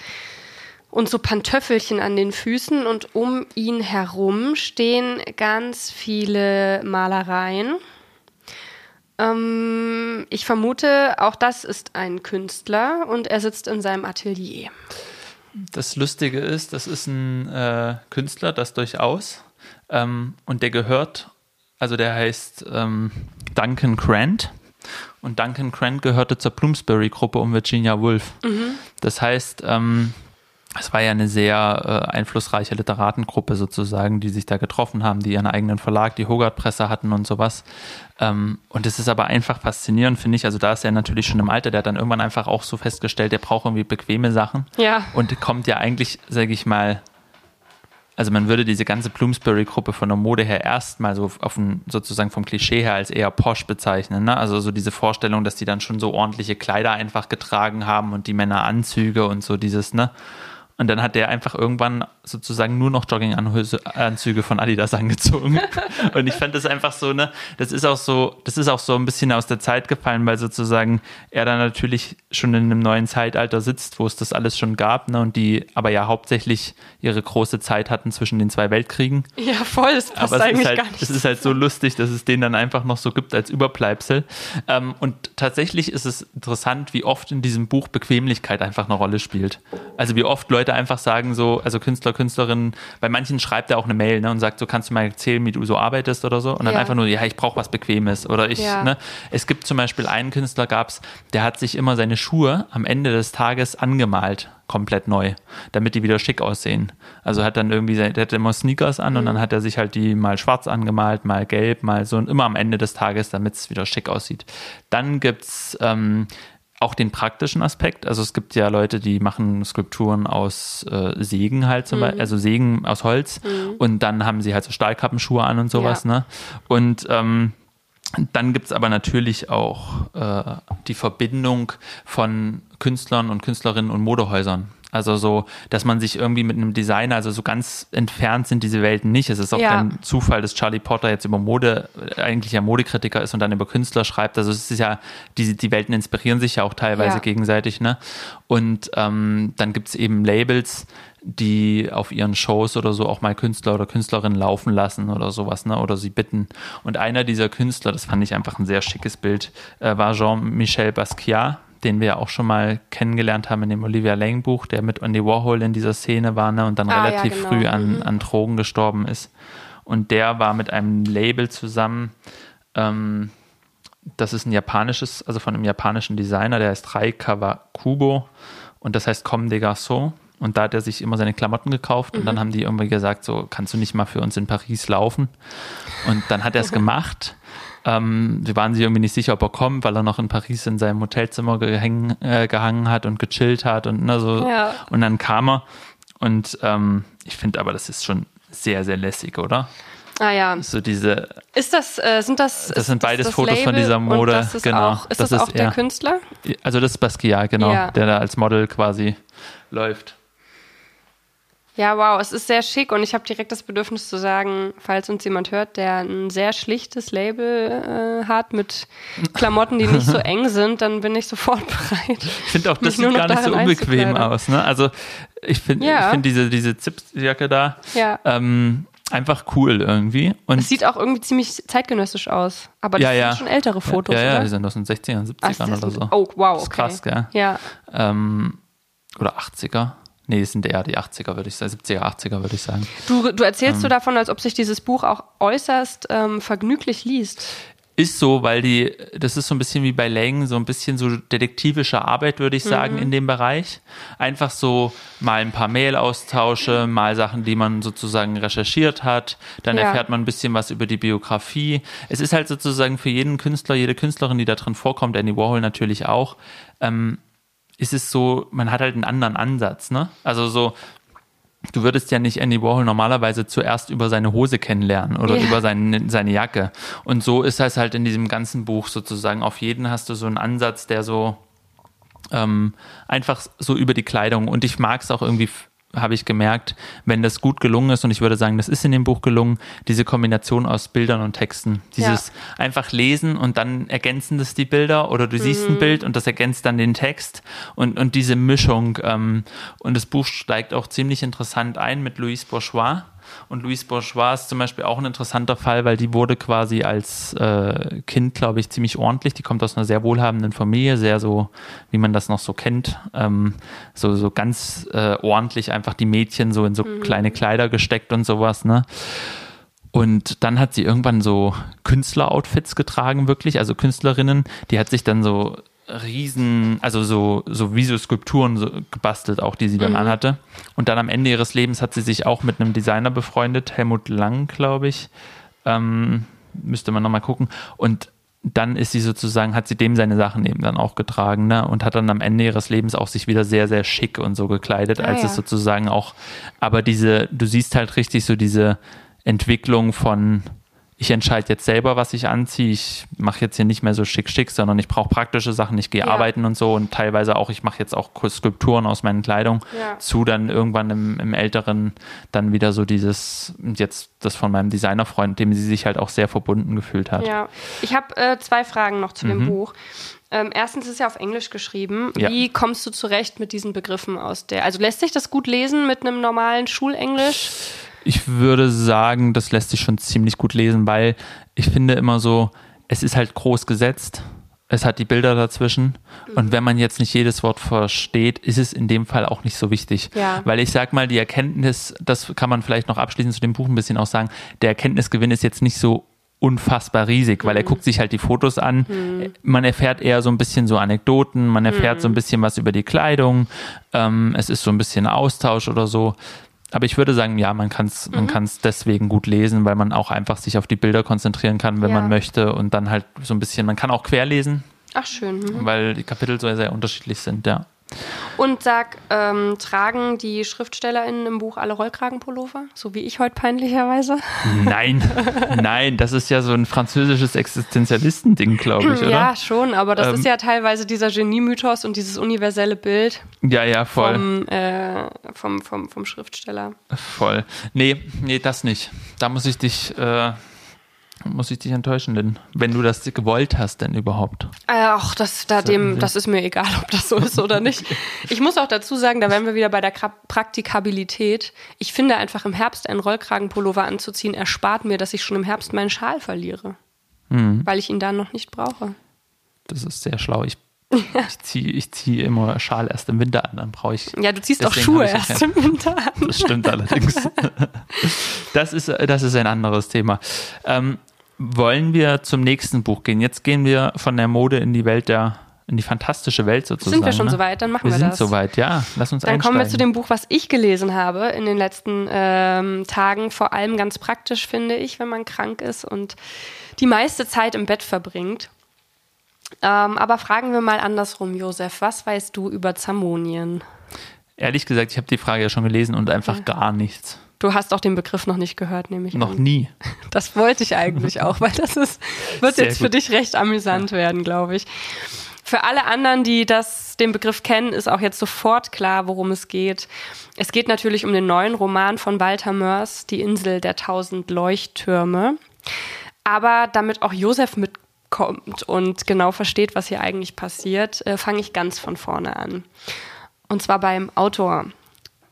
und so Pantöffelchen an den Füßen und um ihn herum stehen ganz viele Malereien. Ähm, ich vermute, auch das ist ein Künstler und er sitzt in seinem Atelier. Das Lustige ist, das ist ein äh, Künstler, das durchaus. Ähm, und der gehört, also der heißt ähm, Duncan Grant. Und Duncan Grant gehörte zur Bloomsbury-Gruppe um Virginia Woolf. Mhm. Das heißt, ähm, es war ja eine sehr äh, einflussreiche Literatengruppe sozusagen, die sich da getroffen haben, die ihren eigenen Verlag, die Hogarth-Presse hatten und sowas. Ähm, und es ist aber einfach faszinierend, finde ich. Also da ist er natürlich schon im Alter, der hat dann irgendwann einfach auch so festgestellt, der braucht irgendwie bequeme Sachen. Ja. Und kommt ja eigentlich, sage ich mal, also man würde diese ganze Bloomsbury-Gruppe von der Mode her erstmal so auf ein, sozusagen vom Klischee her als eher posch bezeichnen. Ne? Also so diese Vorstellung, dass die dann schon so ordentliche Kleider einfach getragen haben und die Männer Anzüge und so dieses, ne? Und dann hat der einfach irgendwann sozusagen nur noch Jogginganzüge von Adidas angezogen. und ich fand das einfach so, ne, das ist auch so, das ist auch so ein bisschen aus der Zeit gefallen, weil sozusagen er dann natürlich schon in einem neuen Zeitalter sitzt, wo es das alles schon gab, ne, und die aber ja hauptsächlich ihre große Zeit hatten zwischen den zwei Weltkriegen. Ja, voll, das passt aber eigentlich halt, gar nicht. Es ist halt so lustig, dass es den dann einfach noch so gibt als Überbleibsel. Ähm, und tatsächlich ist es interessant, wie oft in diesem Buch Bequemlichkeit einfach eine Rolle spielt. Also wie oft Leute einfach sagen so, also Künstler, Künstlerinnen, bei manchen schreibt er auch eine Mail ne, und sagt so, kannst du mal erzählen, wie du so arbeitest oder so? Und dann ja. einfach nur, ja, ich brauche was Bequemes oder ich, ja. ne? Es gibt zum Beispiel einen Künstler gab's, der hat sich immer seine Schuhe am Ende des Tages angemalt komplett neu, damit die wieder schick aussehen. Also hat dann irgendwie, der hat immer Sneakers an mhm. und dann hat er sich halt die mal schwarz angemalt, mal gelb, mal so und immer am Ende des Tages, damit es wieder schick aussieht. Dann gibt's ähm, auch den praktischen Aspekt. Also es gibt ja Leute, die machen Skulpturen aus äh, Sägen halt zum mhm. Beispiel, also Sägen aus Holz mhm. und dann haben sie halt so Stahlkappenschuhe an und sowas, ja. ne? Und ähm, dann gibt es aber natürlich auch äh, die Verbindung von Künstlern und Künstlerinnen und Modehäusern. Also so, dass man sich irgendwie mit einem Designer, also so ganz entfernt sind diese Welten nicht. Es ist auch ja. kein Zufall, dass Charlie Potter jetzt über Mode, eigentlich ja Modekritiker ist und dann über Künstler schreibt. Also es ist ja, die, die Welten inspirieren sich ja auch teilweise ja. gegenseitig, ne? Und ähm, dann gibt es eben Labels, die auf ihren Shows oder so auch mal Künstler oder Künstlerinnen laufen lassen oder sowas, ne? Oder sie bitten. Und einer dieser Künstler, das fand ich einfach ein sehr schickes Bild, äh, war Jean-Michel Basquiat den wir ja auch schon mal kennengelernt haben in dem Olivia Lane Buch, der mit Andy Warhol in dieser Szene war ne, und dann ah, relativ ja, genau. früh an, mhm. an Drogen gestorben ist. Und der war mit einem Label zusammen, ähm, das ist ein japanisches, also von einem japanischen Designer, der heißt Rai Kawakubo und das heißt Comme des Garçons. Und da hat er sich immer seine Klamotten gekauft und mhm. dann haben die irgendwie gesagt, so kannst du nicht mal für uns in Paris laufen. Und dann hat er es gemacht ähm, wir waren sich irgendwie nicht sicher, ob er kommt, weil er noch in Paris in seinem Hotelzimmer gehäng, äh, gehangen hat und gechillt hat und ne, so. Ja. Und dann kam er. Und ähm, ich finde aber, das ist schon sehr, sehr lässig, oder? Ah ja. So diese. Ist das, äh, sind das. Das sind beides das Fotos Label von dieser Mode. das ist genau. Auch, ist das, das auch ist, der ja. Künstler? Also das ist Basquiat, genau, ja. der da als Model quasi läuft. Ja, wow, es ist sehr schick und ich habe direkt das Bedürfnis zu sagen, falls uns jemand hört, der ein sehr schlichtes Label äh, hat mit Klamotten, die nicht so eng sind, dann bin ich sofort bereit. Ich finde auch, das sieht gar nicht so unbequem aus. Ne? Also ich finde ja. find diese, diese Zipsjacke da ja. ähm, einfach cool irgendwie. Und es sieht auch irgendwie ziemlich zeitgenössisch aus. Aber das ja, ja. sind schon ältere Fotos, Ja, ja, oder? die sind aus den 60ern, 70ern oder so. Oh, wow, okay. Das ist krass, gell? Ja. Ähm, oder 80er. Nee, es sind eher die 80er, würde ich sagen, 70er, 80er, würde ich sagen. Du, du erzählst ähm, du davon, als ob sich dieses Buch auch äußerst ähm, vergnüglich liest. Ist so, weil die, das ist so ein bisschen wie bei Lang, so ein bisschen so detektivische Arbeit, würde ich sagen, mhm. in dem Bereich. Einfach so mal ein paar Mail-Austausche, mal Sachen, die man sozusagen recherchiert hat. Dann ja. erfährt man ein bisschen was über die Biografie. Es ist halt sozusagen für jeden Künstler, jede Künstlerin, die da drin vorkommt, Andy Warhol natürlich auch, ähm, ist es so, man hat halt einen anderen Ansatz, ne? Also so, du würdest ja nicht Andy Warhol normalerweise zuerst über seine Hose kennenlernen oder yeah. über seine, seine Jacke. Und so ist das halt in diesem ganzen Buch sozusagen. Auf jeden hast du so einen Ansatz, der so ähm, einfach so über die Kleidung und ich mag es auch irgendwie habe ich gemerkt, wenn das gut gelungen ist, und ich würde sagen, das ist in dem Buch gelungen, diese Kombination aus Bildern und Texten. Dieses ja. einfach lesen und dann ergänzen das die Bilder oder du mhm. siehst ein mhm. Bild und das ergänzt dann den Text und, und diese Mischung. Ähm, und das Buch steigt auch ziemlich interessant ein mit Louise Bourgeois und Louise Bourgeois ist zum Beispiel auch ein interessanter Fall, weil die wurde quasi als äh, Kind, glaube ich, ziemlich ordentlich. Die kommt aus einer sehr wohlhabenden Familie, sehr so, wie man das noch so kennt, ähm, so, so ganz äh, ordentlich einfach die Mädchen so in so mhm. kleine Kleider gesteckt und sowas, ne? Und dann hat sie irgendwann so Künstleroutfits getragen, wirklich, also Künstlerinnen. Die hat sich dann so riesen, also so, so wie so Skulpturen so gebastelt, auch die sie dann mhm. anhatte. Und dann am Ende ihres Lebens hat sie sich auch mit einem Designer befreundet, Helmut Lang, glaube ich. Ähm, müsste man nochmal gucken. Und dann ist sie sozusagen, hat sie dem seine Sachen eben dann auch getragen, ne? Und hat dann am Ende ihres Lebens auch sich wieder sehr, sehr schick und so gekleidet, ah, als ja. es sozusagen auch, aber diese, du siehst halt richtig so diese Entwicklung von, ich entscheide jetzt selber, was ich anziehe. Ich mache jetzt hier nicht mehr so schick schick, sondern ich brauche praktische Sachen. Ich gehe ja. arbeiten und so und teilweise auch, ich mache jetzt auch Skulpturen aus meinen Kleidung ja. zu dann irgendwann im, im, Älteren dann wieder so dieses, jetzt das von meinem Designerfreund, dem sie sich halt auch sehr verbunden gefühlt hat. Ja, ich habe äh, zwei Fragen noch zu mhm. dem Buch. Ähm, erstens ist ja auf Englisch geschrieben. Ja. Wie kommst du zurecht mit diesen Begriffen aus der? Also lässt sich das gut lesen mit einem normalen Schulenglisch? Ich würde sagen, das lässt sich schon ziemlich gut lesen, weil ich finde immer so, es ist halt groß gesetzt. Es hat die Bilder dazwischen. Und wenn man jetzt nicht jedes Wort versteht, ist es in dem Fall auch nicht so wichtig. Ja. Weil ich sag mal, die Erkenntnis, das kann man vielleicht noch abschließend zu dem Buch ein bisschen auch sagen, der Erkenntnisgewinn ist jetzt nicht so unfassbar riesig, weil er mhm. guckt sich halt die Fotos an. Mhm. Man erfährt eher so ein bisschen so Anekdoten, man erfährt mhm. so ein bisschen was über die Kleidung. Ähm, es ist so ein bisschen Austausch oder so. Aber ich würde sagen, ja, man kann es mhm. man kann's deswegen gut lesen, weil man auch einfach sich auf die Bilder konzentrieren kann, wenn ja. man möchte und dann halt so ein bisschen, man kann auch querlesen. Ach schön. Mhm. Weil die Kapitel so sehr unterschiedlich sind, ja. Und sag, ähm, tragen die SchriftstellerInnen im Buch alle Rollkragenpullover? So wie ich heute peinlicherweise? Nein, nein, das ist ja so ein französisches Existenzialistending, glaube ich, oder? Ja, schon, aber das ähm, ist ja teilweise dieser Genie-Mythos und dieses universelle Bild. Ja, ja, voll. Vom, äh, vom, vom, vom Schriftsteller. Voll. Nee, nee, das nicht. Da muss ich dich. Äh muss ich dich enttäuschen, denn wenn du das gewollt hast, denn überhaupt? Ach, das, da dem, das ist mir egal, ob das so ist oder nicht. Ich muss auch dazu sagen, da wären wir wieder bei der Praktikabilität. Ich finde einfach im Herbst einen Rollkragenpullover anzuziehen, erspart mir, dass ich schon im Herbst meinen Schal verliere. Mhm. Weil ich ihn dann noch nicht brauche. Das ist sehr schlau. Ich ja. Ich ziehe ich zieh immer Schal erst im Winter an, dann brauche ich. Ja, du ziehst auch Schuhe erst im Winter an. Das stimmt allerdings. Das ist, das ist ein anderes Thema. Ähm, wollen wir zum nächsten Buch gehen. Jetzt gehen wir von der Mode in die Welt der in die fantastische Welt sozusagen. Sind wir schon ne? soweit? Dann machen wir, wir das. Wir sind soweit, ja. Lass uns Dann einsteigen. kommen wir zu dem Buch, was ich gelesen habe in den letzten ähm, Tagen. Vor allem ganz praktisch, finde ich, wenn man krank ist und die meiste Zeit im Bett verbringt. Ähm, aber fragen wir mal andersrum, Josef. Was weißt du über Zamonien? Ehrlich gesagt, ich habe die Frage ja schon gelesen und einfach ja. gar nichts. Du hast auch den Begriff noch nicht gehört, nämlich. Noch an. nie. Das wollte ich eigentlich auch, weil das ist, wird Sehr jetzt gut. für dich recht amüsant werden, glaube ich. Für alle anderen, die das, den Begriff kennen, ist auch jetzt sofort klar, worum es geht. Es geht natürlich um den neuen Roman von Walter Mörs, Die Insel der tausend Leuchttürme. Aber damit auch Josef mitkommt und genau versteht, was hier eigentlich passiert, äh, fange ich ganz von vorne an. Und zwar beim Autor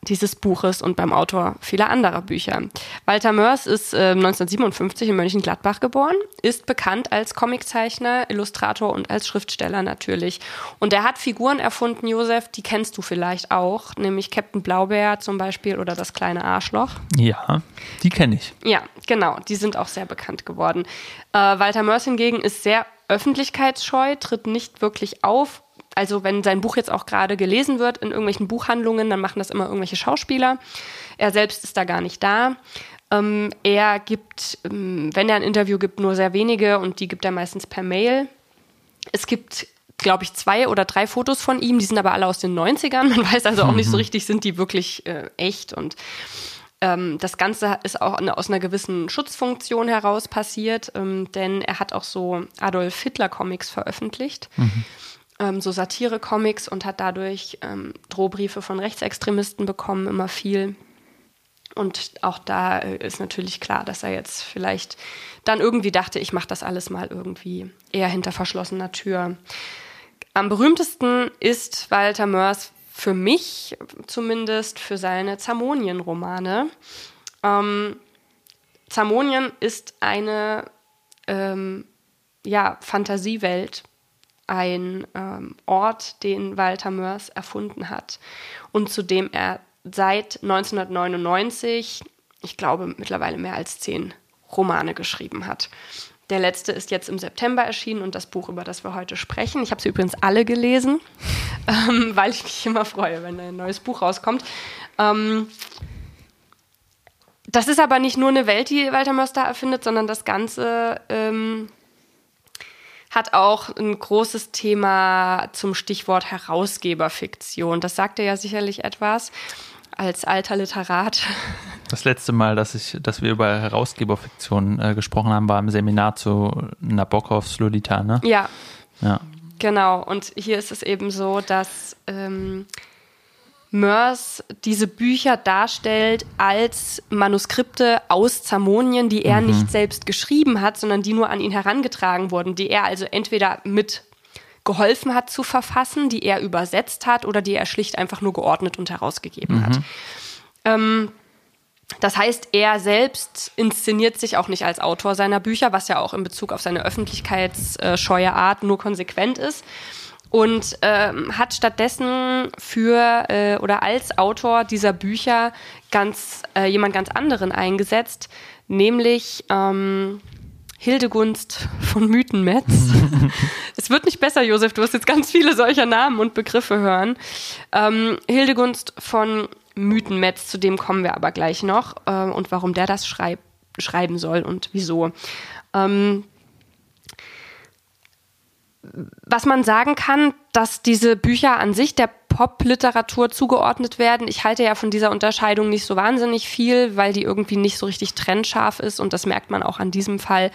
dieses Buches und beim Autor vieler anderer Bücher. Walter Mörs ist äh, 1957 in Mönchengladbach geboren, ist bekannt als Comiczeichner, Illustrator und als Schriftsteller natürlich. Und er hat Figuren erfunden, Josef, die kennst du vielleicht auch, nämlich Captain Blaubeer zum Beispiel oder das kleine Arschloch. Ja, die kenne ich. Ja, genau, die sind auch sehr bekannt geworden. Äh, Walter Mörs hingegen ist sehr öffentlichkeitsscheu, tritt nicht wirklich auf, also wenn sein Buch jetzt auch gerade gelesen wird in irgendwelchen Buchhandlungen, dann machen das immer irgendwelche Schauspieler. Er selbst ist da gar nicht da. Ähm, er gibt, ähm, wenn er ein Interview gibt, nur sehr wenige und die gibt er meistens per Mail. Es gibt glaube ich, zwei oder drei Fotos von ihm, die sind aber alle aus den 90ern. Man weiß also auch nicht so mhm. richtig, sind die wirklich äh, echt. Und ähm, das Ganze ist auch aus einer gewissen Schutzfunktion heraus passiert, ähm, denn er hat auch so Adolf Hitler-Comics veröffentlicht. Mhm ähm, so Satire-Comics und hat dadurch ähm, Drohbriefe von Rechtsextremisten bekommen, immer viel. Und auch da äh, ist natürlich klar, dass er jetzt vielleicht dann irgendwie dachte, ich mache das alles mal irgendwie eher hinter verschlossener Tür. Am berühmtesten ist Walter Mörs für mich zumindest für seine Zamonien-Romane. Ähm, Zamonien ist eine ähm, ja, Fantasiewelt, ein ähm, Ort, den Walter Mörs erfunden hat und zu dem er seit 1999, ich glaube mittlerweile mehr als zehn Romane geschrieben hat. Der letzte ist jetzt im September erschienen und das Buch, über das wir heute sprechen. Ich habe sie übrigens alle gelesen, ähm, weil ich mich immer freue, wenn ein neues Buch rauskommt. Ähm, das ist aber nicht nur eine Welt, die Walter Mörs da erfindet, sondern das Ganze ähm, hat auch ein großes Thema zum Stichwort Herausgeberfiktion. Das sagt er ja sicherlich etwas als alter Literat. Das letzte Mal, dass, ich, dass wir über Herausgeberfiktion äh, gesprochen haben, war im Seminar zu Nabokovs Lolita, ne? Ja. Ja. Genau. Und hier ist es eben so, dass ähm, Mörs diese Bücher darstellt als Manuskripte aus Zamonien, die er mhm. nicht selbst geschrieben hat, sondern die nur an ihn herangetragen wurden, die er also entweder mit geholfen hat zu verfassen, die er übersetzt hat oder die er schlicht einfach nur geordnet und herausgegeben mhm. hat. Ähm, das heißt, er selbst inszeniert sich auch nicht als Autor seiner Bücher, was ja auch in Bezug auf seine öffentlichkeitsscheue Art nur konsequent ist, und ähm, hat stattdessen für äh, oder als Autor dieser Bücher ganz äh, jemand ganz anderen eingesetzt, nämlich ähm, Hildegunst von Mythenmetz. es wird nicht besser, Josef, du wirst jetzt ganz viele solcher Namen und Begriffe hören. Ähm, Hildegunst von Mythenmetz, zu dem kommen wir aber gleich noch äh, und warum der das schreib schreiben soll und wieso. Ähm, was man sagen kann, dass diese Bücher an sich der Popliteratur zugeordnet werden. Ich halte ja von dieser Unterscheidung nicht so wahnsinnig viel, weil die irgendwie nicht so richtig trennscharf ist und das merkt man auch an diesem Fall.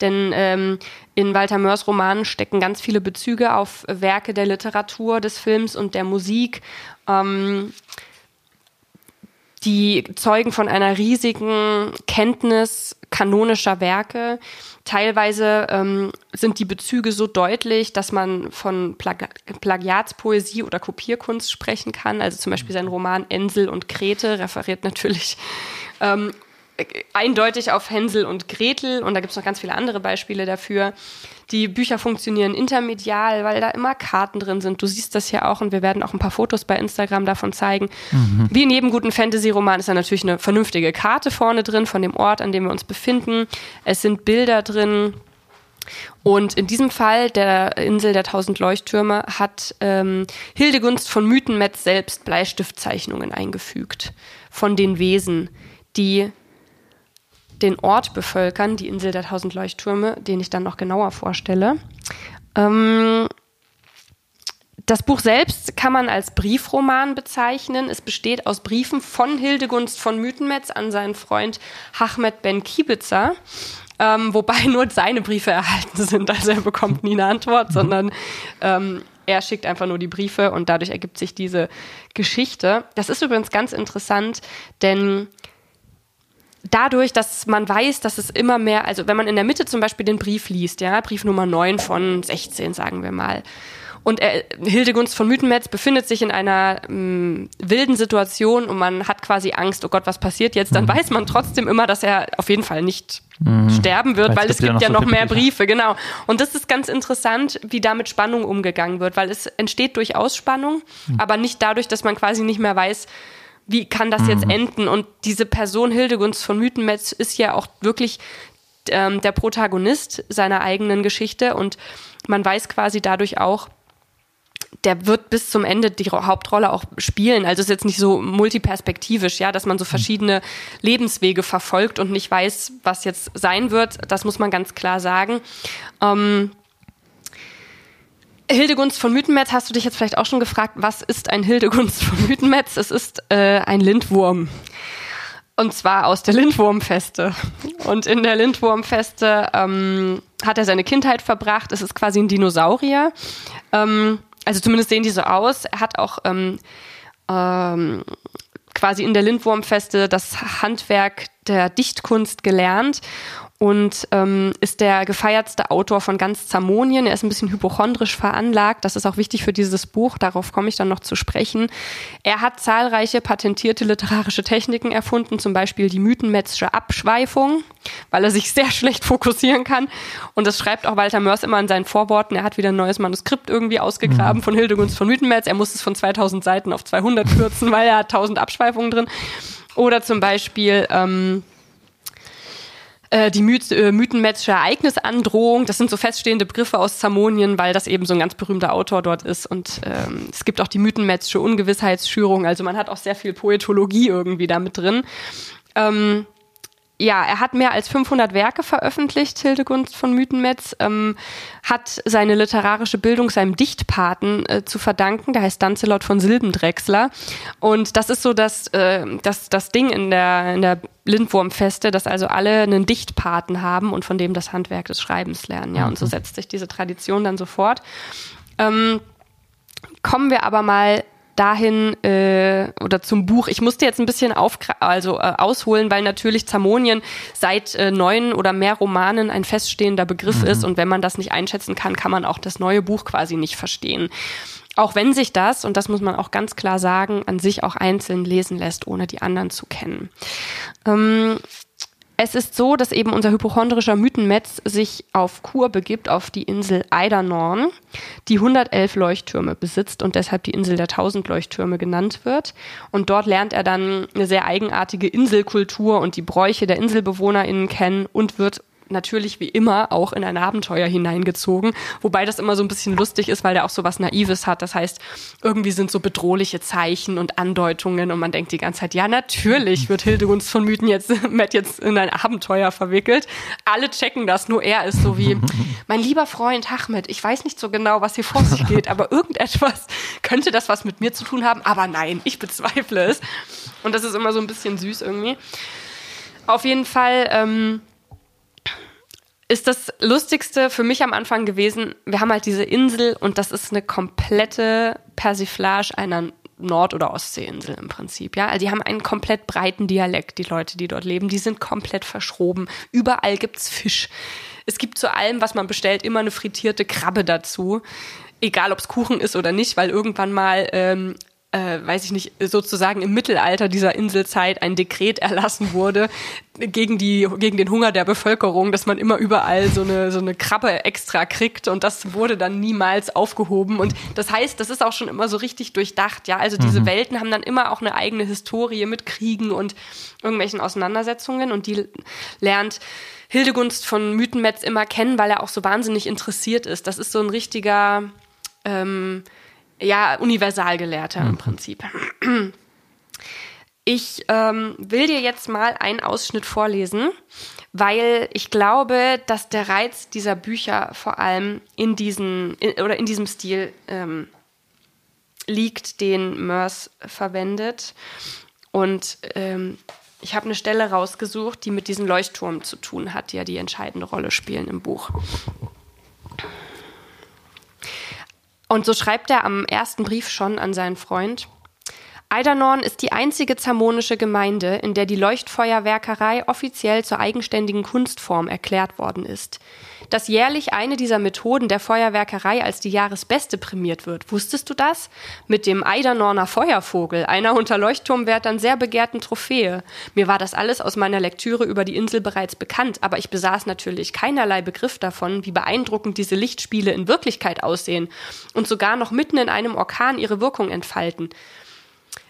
Denn ähm, in Walter Mörs Romanen stecken ganz viele Bezüge auf Werke der Literatur, des Films und der Musik. Ähm, die zeugen von einer riesigen Kenntnis kanonischer Werke. Teilweise ähm, sind die Bezüge so deutlich, dass man von Plag Plagiatspoesie oder Kopierkunst sprechen kann. Also zum Beispiel sein Roman Ensel und Grete referiert natürlich ähm, eindeutig auf Hänsel und Gretel und da gibt es noch ganz viele andere Beispiele dafür. Die Bücher funktionieren intermedial, weil da immer Karten drin sind. Du siehst das ja auch und wir werden auch ein paar Fotos bei Instagram davon zeigen. Mhm. Wie in jedem guten Fantasy-Roman ist da natürlich eine vernünftige Karte vorne drin von dem Ort, an dem wir uns befinden. Es sind Bilder drin. Und in diesem Fall, der Insel der tausend Leuchttürme, hat ähm, Hildegunst von Mythenmetz selbst Bleistiftzeichnungen eingefügt von den Wesen, die den Ort bevölkern, die Insel der tausend Leuchttürme, den ich dann noch genauer vorstelle. Ähm, das Buch selbst kann man als Briefroman bezeichnen. Es besteht aus Briefen von Hildegunst von Mythenmetz an seinen Freund Ahmed Ben Kibitzer. Ähm, wobei nur seine Briefe erhalten sind. Also er bekommt nie eine Antwort, sondern ähm, er schickt einfach nur die Briefe und dadurch ergibt sich diese Geschichte. Das ist übrigens ganz interessant, denn dadurch, dass man weiß, dass es immer mehr, also wenn man in der Mitte zum Beispiel den Brief liest, ja, Brief Nummer 9 von 16, sagen wir mal, und er, Hildegunst von Mythenmetz befindet sich in einer ähm, wilden Situation und man hat quasi Angst, oh Gott, was passiert jetzt? Dann mhm. weiß man trotzdem immer, dass er auf jeden Fall nicht mhm. sterben wird, weil, weil es gibt, ja noch, noch mehr Briefe. Briefe, genau. Und das ist ganz interessant, wie da mit Spannung umgegangen wird, weil es entsteht durchaus Spannung, mhm. aber nicht dadurch, dass man quasi nicht mehr weiß, wie kann das jetzt mhm. enden? Und diese Person Hildegunst von Mythenmetz ist ja auch wirklich ähm, der Protagonist seiner eigenen Geschichte und man weiß quasi dadurch auch, der wird bis zum Ende die Hauptrolle auch spielen. Also es ist jetzt nicht so multiperspektivisch, ja, dass man so hm. verschiedene Lebenswege verfolgt und nicht weiß, was jetzt sein wird. Das muss man ganz klar sagen. Ähm, Hildegunst von Mythenmetz, hast du dich jetzt vielleicht auch schon gefragt, was ist ein Hildegunst von Mythenmetz? Es ist äh, ein Lindwurm. Und zwar aus der Lindwurmfeste. Und in der Lindwurmfeste ähm, hat er seine Kindheit verbracht. Es ist quasi ein Dinosaurier. Ähm, also zumindest sehen die so aus. Er hat auch ähm, ähm, quasi in der Lindwurmfeste das Handwerk der Dichtkunst gelernt und ähm, ist der gefeiertste Autor von ganz Zamonien. Er ist ein bisschen hypochondrisch veranlagt. Das ist auch wichtig für dieses Buch. Darauf komme ich dann noch zu sprechen. Er hat zahlreiche patentierte literarische Techniken erfunden, zum Beispiel die Mythenmetzsche Abschweifung, weil er sich sehr schlecht fokussieren kann. Und das schreibt auch Walter Mörs immer in seinen Vorworten. Er hat wieder ein neues Manuskript irgendwie ausgegraben mhm. von Hildegunst von Mythenmetz. Er muss es von 2000 Seiten auf 200 kürzen, weil er hat 1000 Abschweifungen drin. Oder zum Beispiel ähm, äh, die Myth äh, mythenmetzische Ereignisandrohung, das sind so feststehende Begriffe aus Zamonien, weil das eben so ein ganz berühmter Autor dort ist. Und ähm, es gibt auch die mythenmetzische Ungewissheitsschürung, also man hat auch sehr viel Poetologie irgendwie da mit drin. Ähm, ja, er hat mehr als 500 Werke veröffentlicht, Hildegunst von Mythenmetz, ähm, hat seine literarische Bildung seinem Dichtpaten äh, zu verdanken, der heißt Danzelot von Silbendrechsler. Und das ist so das, äh, das, das Ding in der, in der Lindwurmfeste, dass also alle einen Dichtpaten haben und von dem das Handwerk des Schreibens lernen. Ja, und so mhm. setzt sich diese Tradition dann sofort. Ähm, kommen wir aber mal dahin äh, oder zum Buch. Ich musste jetzt ein bisschen auf, also äh, ausholen, weil natürlich Zamonien seit äh, neun oder mehr Romanen ein feststehender Begriff mhm. ist und wenn man das nicht einschätzen kann, kann man auch das neue Buch quasi nicht verstehen. Auch wenn sich das, und das muss man auch ganz klar sagen, an sich auch einzeln lesen lässt, ohne die anderen zu kennen. Ähm, es ist so, dass eben unser hypochondrischer Mythenmetz sich auf Kur begibt auf die Insel Eidernorn, die 111 Leuchttürme besitzt und deshalb die Insel der 1000 Leuchttürme genannt wird. Und dort lernt er dann eine sehr eigenartige Inselkultur und die Bräuche der InselbewohnerInnen kennen und wird natürlich wie immer auch in ein Abenteuer hineingezogen, wobei das immer so ein bisschen lustig ist, weil der auch so was Naives hat. Das heißt, irgendwie sind so bedrohliche Zeichen und Andeutungen und man denkt die ganze Zeit, ja, natürlich wird Hildegunst von Mythen jetzt, Matt jetzt in ein Abenteuer verwickelt. Alle checken das, nur er ist so wie, mein lieber Freund Ahmed, ich weiß nicht so genau, was hier vor sich geht, aber irgendetwas könnte das was mit mir zu tun haben, aber nein, ich bezweifle es. Und das ist immer so ein bisschen süß irgendwie. Auf jeden Fall, ähm, ist das Lustigste für mich am Anfang gewesen, wir haben halt diese Insel und das ist eine komplette Persiflage einer Nord- oder Ostseeinsel im Prinzip, ja. Also die haben einen komplett breiten Dialekt, die Leute, die dort leben. Die sind komplett verschroben. Überall gibt's Fisch. Es gibt zu allem, was man bestellt, immer eine frittierte Krabbe dazu. Egal, ob's Kuchen ist oder nicht, weil irgendwann mal ähm, äh, weiß ich nicht, sozusagen im Mittelalter dieser Inselzeit ein Dekret erlassen wurde gegen die, gegen den Hunger der Bevölkerung, dass man immer überall so eine, so eine Krabbe extra kriegt und das wurde dann niemals aufgehoben und das heißt, das ist auch schon immer so richtig durchdacht, ja, also diese mhm. Welten haben dann immer auch eine eigene Historie mit Kriegen und irgendwelchen Auseinandersetzungen und die lernt Hildegunst von Mythenmetz immer kennen, weil er auch so wahnsinnig interessiert ist. Das ist so ein richtiger, ähm, ja, Universalgelehrter mhm. im Prinzip. Ich ähm, will dir jetzt mal einen Ausschnitt vorlesen, weil ich glaube, dass der Reiz dieser Bücher vor allem in diesen in, oder in diesem Stil ähm, liegt, den Mörs verwendet. Und ähm, ich habe eine Stelle rausgesucht, die mit diesem Leuchtturm zu tun hat, die ja die entscheidende Rolle spielen im Buch. Und so schreibt er am ersten Brief schon an seinen Freund. Eidernorn ist die einzige zamonische Gemeinde, in der die Leuchtfeuerwerkerei offiziell zur eigenständigen Kunstform erklärt worden ist. Dass jährlich eine dieser Methoden der Feuerwerkerei als die Jahresbeste prämiert wird. Wusstest du das? Mit dem Eidernorner Feuervogel, einer unter Leuchtturmwärtern sehr begehrten Trophäe. Mir war das alles aus meiner Lektüre über die Insel bereits bekannt, aber ich besaß natürlich keinerlei Begriff davon, wie beeindruckend diese Lichtspiele in Wirklichkeit aussehen und sogar noch mitten in einem Orkan ihre Wirkung entfalten.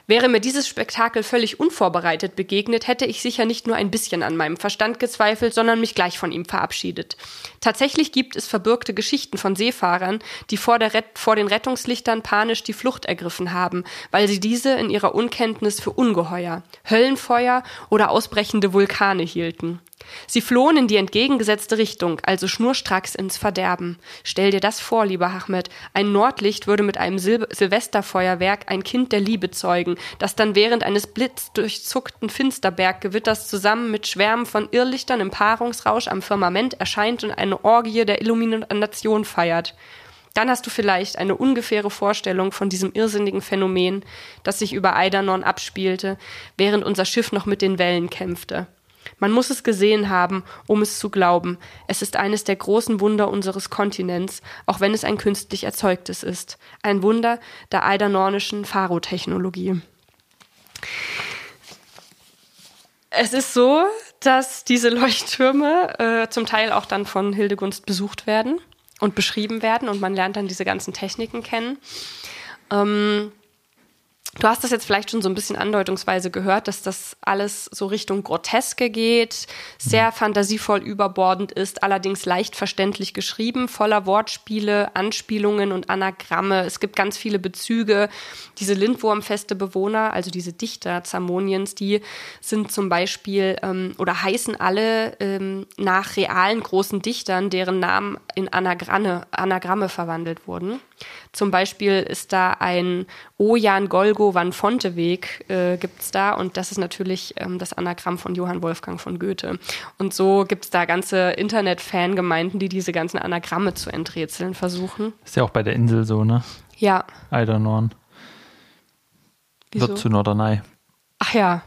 Wäre mir dieses Spektakel völlig unvorbereitet begegnet, hätte ich sicher nicht nur ein bisschen an meinem Verstand gezweifelt, sondern mich gleich von ihm verabschiedet. Tatsächlich gibt es verbürgte Geschichten von Seefahrern, die vor, vor, den Rettungslichtern panisch die Flucht ergriffen haben, weil sie diese in ihrer Unkenntnis für Ungeheuer, Höllenfeuer oder ausbrechende Vulkane hielten. Sie flohen in die entgegengesetzte Richtung, also schnurstracks ins Verderben. Stell dir das vor, lieber Ahmed. Ein Nordlicht würde mit einem Sil Silvesterfeuerwerk ein Kind der Liebe zeugen, das dann während eines blitzdurchzuckten Finsterberggewitters zusammen mit Schwärmen von Irrlichtern im Paarungsrausch am Firmament erscheint und eine Orgie der Illumination feiert. Dann hast du vielleicht eine ungefähre Vorstellung von diesem irrsinnigen Phänomen, das sich über Eidernorn abspielte, während unser Schiff noch mit den Wellen kämpfte. Man muss es gesehen haben, um es zu glauben. Es ist eines der großen Wunder unseres Kontinents, auch wenn es ein künstlich erzeugtes ist. Ein Wunder der eidernornischen Pharotechnologie. Es ist so, dass diese Leuchttürme äh, zum Teil auch dann von Hildegunst besucht werden und beschrieben werden und man lernt dann diese ganzen Techniken kennen. Ähm, Du hast das jetzt vielleicht schon so ein bisschen andeutungsweise gehört, dass das alles so Richtung Groteske geht, sehr fantasievoll überbordend ist, allerdings leicht verständlich geschrieben, voller Wortspiele, Anspielungen und Anagramme. Es gibt ganz viele Bezüge. Diese Lindwurmfeste Bewohner, also diese Dichter Zamoniens, die sind zum Beispiel ähm, oder heißen alle ähm, nach realen großen Dichtern, deren Namen in Anagramme, Anagramme verwandelt wurden. Zum Beispiel ist da ein Ojan Golgo van Fonteweg äh, gibt es da und das ist natürlich ähm, das Anagramm von Johann Wolfgang von Goethe. Und so gibt es da ganze Internet-Fangemeinden, die diese ganzen Anagramme zu enträtseln versuchen. Ist ja auch bei der Insel so, ne? Ja. Eidernorn. Wird zu Norderney. Ach ja.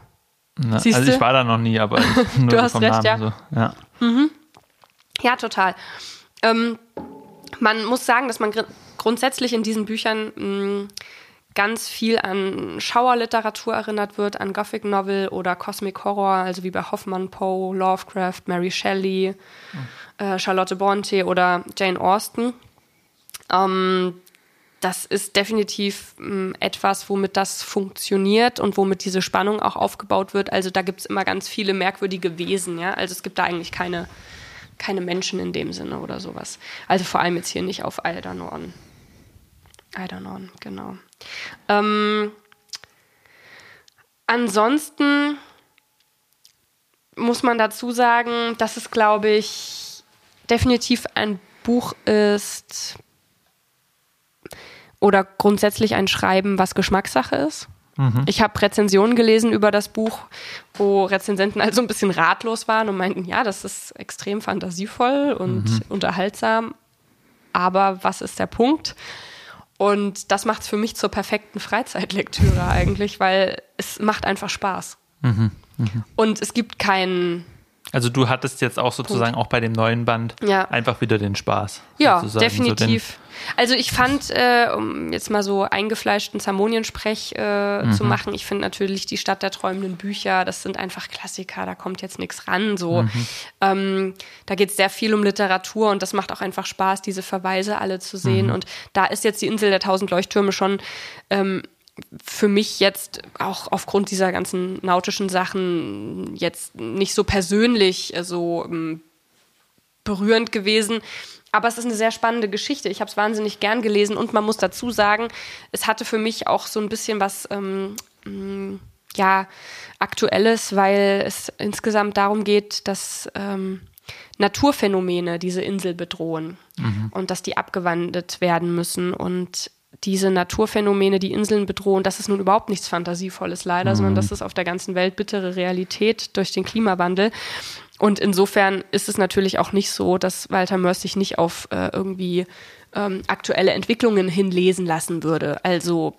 Ne? Also ich war da noch nie, aber nur du hast recht, Namen ja. so. Ja. Mhm. ja, total. Ähm, man muss sagen, dass man grundsätzlich in diesen Büchern mh, mm, ganz viel an Schauerliteratur erinnert wird, an Gothic Novel oder Cosmic Horror, also wie bei Hoffmann, Poe, Lovecraft, Mary Shelley, mhm. äh, Charlotte Bronte oder Jane Austen. Ähm, das ist definitiv ähm, etwas, womit das funktioniert und womit diese Spannung auch aufgebaut wird. Also da gibt es immer ganz viele merkwürdige Wesen, ja. Also es gibt da eigentlich keine, keine Menschen in dem Sinne oder sowas. Also vor allem jetzt hier nicht auf Aldernorn. I don't know, genau. Ähm, ansonsten muss man dazu sagen, dass es, glaube ich, definitiv ein Buch ist oder grundsätzlich ein Schreiben, was Geschmackssache ist. Mhm. Ich habe Rezensionen gelesen über das Buch, wo Rezensenten also ein bisschen ratlos waren und meinten, ja, das ist extrem fantasievoll und mhm. unterhaltsam, aber was ist der Punkt? Und das macht es für mich zur perfekten Freizeitlektüre eigentlich, weil es macht einfach Spaß. Mhm, mh. Und es gibt keinen. Also du hattest jetzt auch sozusagen Punkt. auch bei dem neuen Band ja. einfach wieder den Spaß. Ja, definitiv. So also ich fand, äh, um jetzt mal so eingefleischten Zamoniensprech äh, mhm. zu machen, ich finde natürlich die Stadt der träumenden Bücher, das sind einfach Klassiker, da kommt jetzt nichts ran. So. Mhm. Ähm, da geht es sehr viel um Literatur und das macht auch einfach Spaß, diese Verweise alle zu sehen. Mhm. Und da ist jetzt die Insel der tausend Leuchttürme schon ähm, für mich jetzt auch aufgrund dieser ganzen nautischen Sachen jetzt nicht so persönlich äh, so ähm, berührend gewesen. Aber es ist eine sehr spannende Geschichte. Ich habe es wahnsinnig gern gelesen und man muss dazu sagen, es hatte für mich auch so ein bisschen was ähm, mm, ja aktuelles, weil es insgesamt darum geht, dass ähm, Naturphänomene diese Insel bedrohen mhm. und dass die abgewandelt werden müssen. Und diese Naturphänomene, die Inseln bedrohen, das ist nun überhaupt nichts Fantasievolles leider, mhm. sondern das ist auf der ganzen Welt bittere Realität durch den Klimawandel. Und insofern ist es natürlich auch nicht so, dass Walter Mörs sich nicht auf äh, irgendwie ähm, aktuelle Entwicklungen hinlesen lassen würde. Also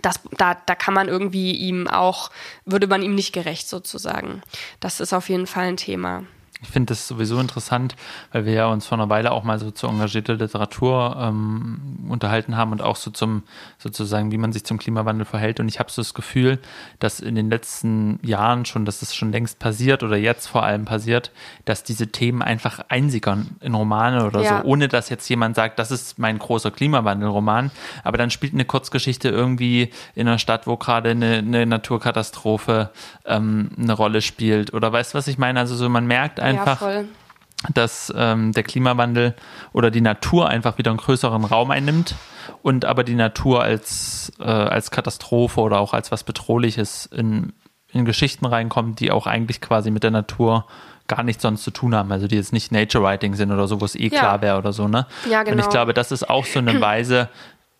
das, da, da kann man irgendwie ihm auch, würde man ihm nicht gerecht sozusagen. Das ist auf jeden Fall ein Thema. Ich finde das sowieso interessant, weil wir ja uns vor einer Weile auch mal so zu engagierter Literatur ähm, unterhalten haben und auch so zum, sozusagen, wie man sich zum Klimawandel verhält. Und ich habe so das Gefühl, dass in den letzten Jahren schon, dass das schon längst passiert oder jetzt vor allem passiert, dass diese Themen einfach einsickern in Romane oder ja. so, ohne dass jetzt jemand sagt, das ist mein großer Klimawandelroman. Aber dann spielt eine Kurzgeschichte irgendwie in einer Stadt, wo gerade eine, eine Naturkatastrophe ähm, eine Rolle spielt. Oder weißt du, was ich meine? Also so, man merkt einfach, einfach, ja, dass ähm, der Klimawandel oder die Natur einfach wieder einen größeren Raum einnimmt und aber die Natur als, äh, als Katastrophe oder auch als was Bedrohliches in, in Geschichten reinkommt, die auch eigentlich quasi mit der Natur gar nichts sonst zu tun haben, also die jetzt nicht Nature Writing sind oder so, wo es eh ja. klar wäre oder so, ne? Ja, genau. Und ich genau. glaube, das ist auch so eine Weise,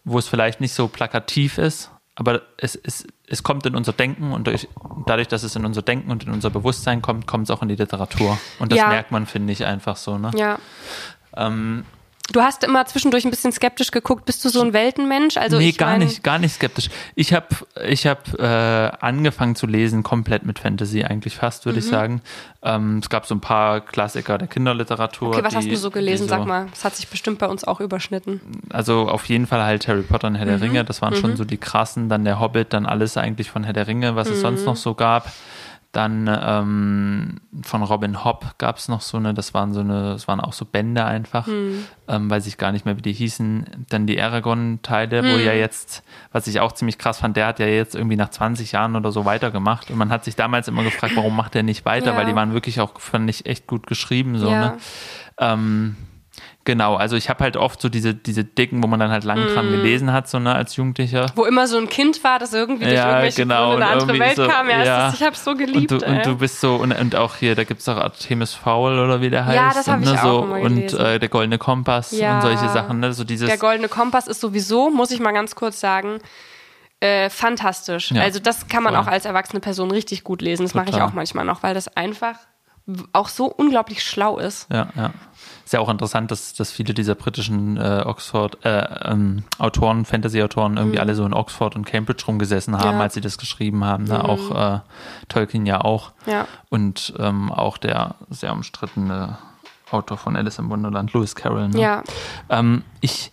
wo es vielleicht nicht so plakativ ist, aber es, es, es kommt in unser Denken und durch, dadurch, dass es in unser Denken und in unser Bewusstsein kommt, kommt es auch in die Literatur. Und das ja. merkt man, finde ich, einfach so. Ne? Ja. Ähm, Du hast immer zwischendurch ein bisschen skeptisch geguckt. Bist du so ein Weltenmensch? Also nee, gar nicht, gar nicht skeptisch. Ich habe ich hab, äh, angefangen zu lesen, komplett mit Fantasy eigentlich fast, würde mhm. ich sagen. Ähm, es gab so ein paar Klassiker der Kinderliteratur. Okay, was die, hast du so gelesen? So, Sag mal, das hat sich bestimmt bei uns auch überschnitten. Also auf jeden Fall halt Harry Potter und Herr mhm. der Ringe. Das waren mhm. schon so die krassen. Dann der Hobbit, dann alles eigentlich von Herr der Ringe, was es sonst mhm. noch so gab. Dann ähm, von Robin Hobb gab es noch so eine, das waren so eine, das waren auch so Bände einfach, hm. ähm, weiß ich gar nicht mehr, wie die hießen. Dann die Aragon-Teile, hm. wo ja jetzt, was ich auch ziemlich krass fand, der hat ja jetzt irgendwie nach 20 Jahren oder so weitergemacht. Und man hat sich damals immer gefragt, warum macht der nicht weiter, ja. weil die waren wirklich auch, fand ich, echt gut geschrieben. So, ja. ne? Ähm, Genau, also ich habe halt oft so diese, diese Dicken, wo man dann halt lang dran mm. gelesen hat, so ne, als Jugendlicher. Wo immer so ein Kind war, das irgendwie durch ja, irgendwelche genau, in eine andere Welt so, kam. Ja, ja. Das, ich habe so geliebt. Und du, und du, bist so, und, und auch hier, da gibt es auch Artemis Fowl oder wie der heißt. Ja, das habe ich ne, so, auch immer Und äh, der Goldene Kompass ja. und solche Sachen. Ne, so dieses der Goldene Kompass ist sowieso, muss ich mal ganz kurz sagen, äh, fantastisch. Ja, also das kann man voll. auch als erwachsene Person richtig gut lesen. Das mache ich auch manchmal noch, weil das einfach auch so unglaublich schlau ist. Ja, ja. Ist ja auch interessant, dass, dass viele dieser britischen äh, Oxford äh, ähm, Autoren, Fantasy-Autoren irgendwie mhm. alle so in Oxford und Cambridge rumgesessen haben, ja. als sie das geschrieben haben. Ne? Mhm. Auch äh, Tolkien ja auch. Ja. Und ähm, auch der sehr umstrittene Autor von Alice im Wunderland, Lewis Carroll. Ne? Ja. Ähm, ich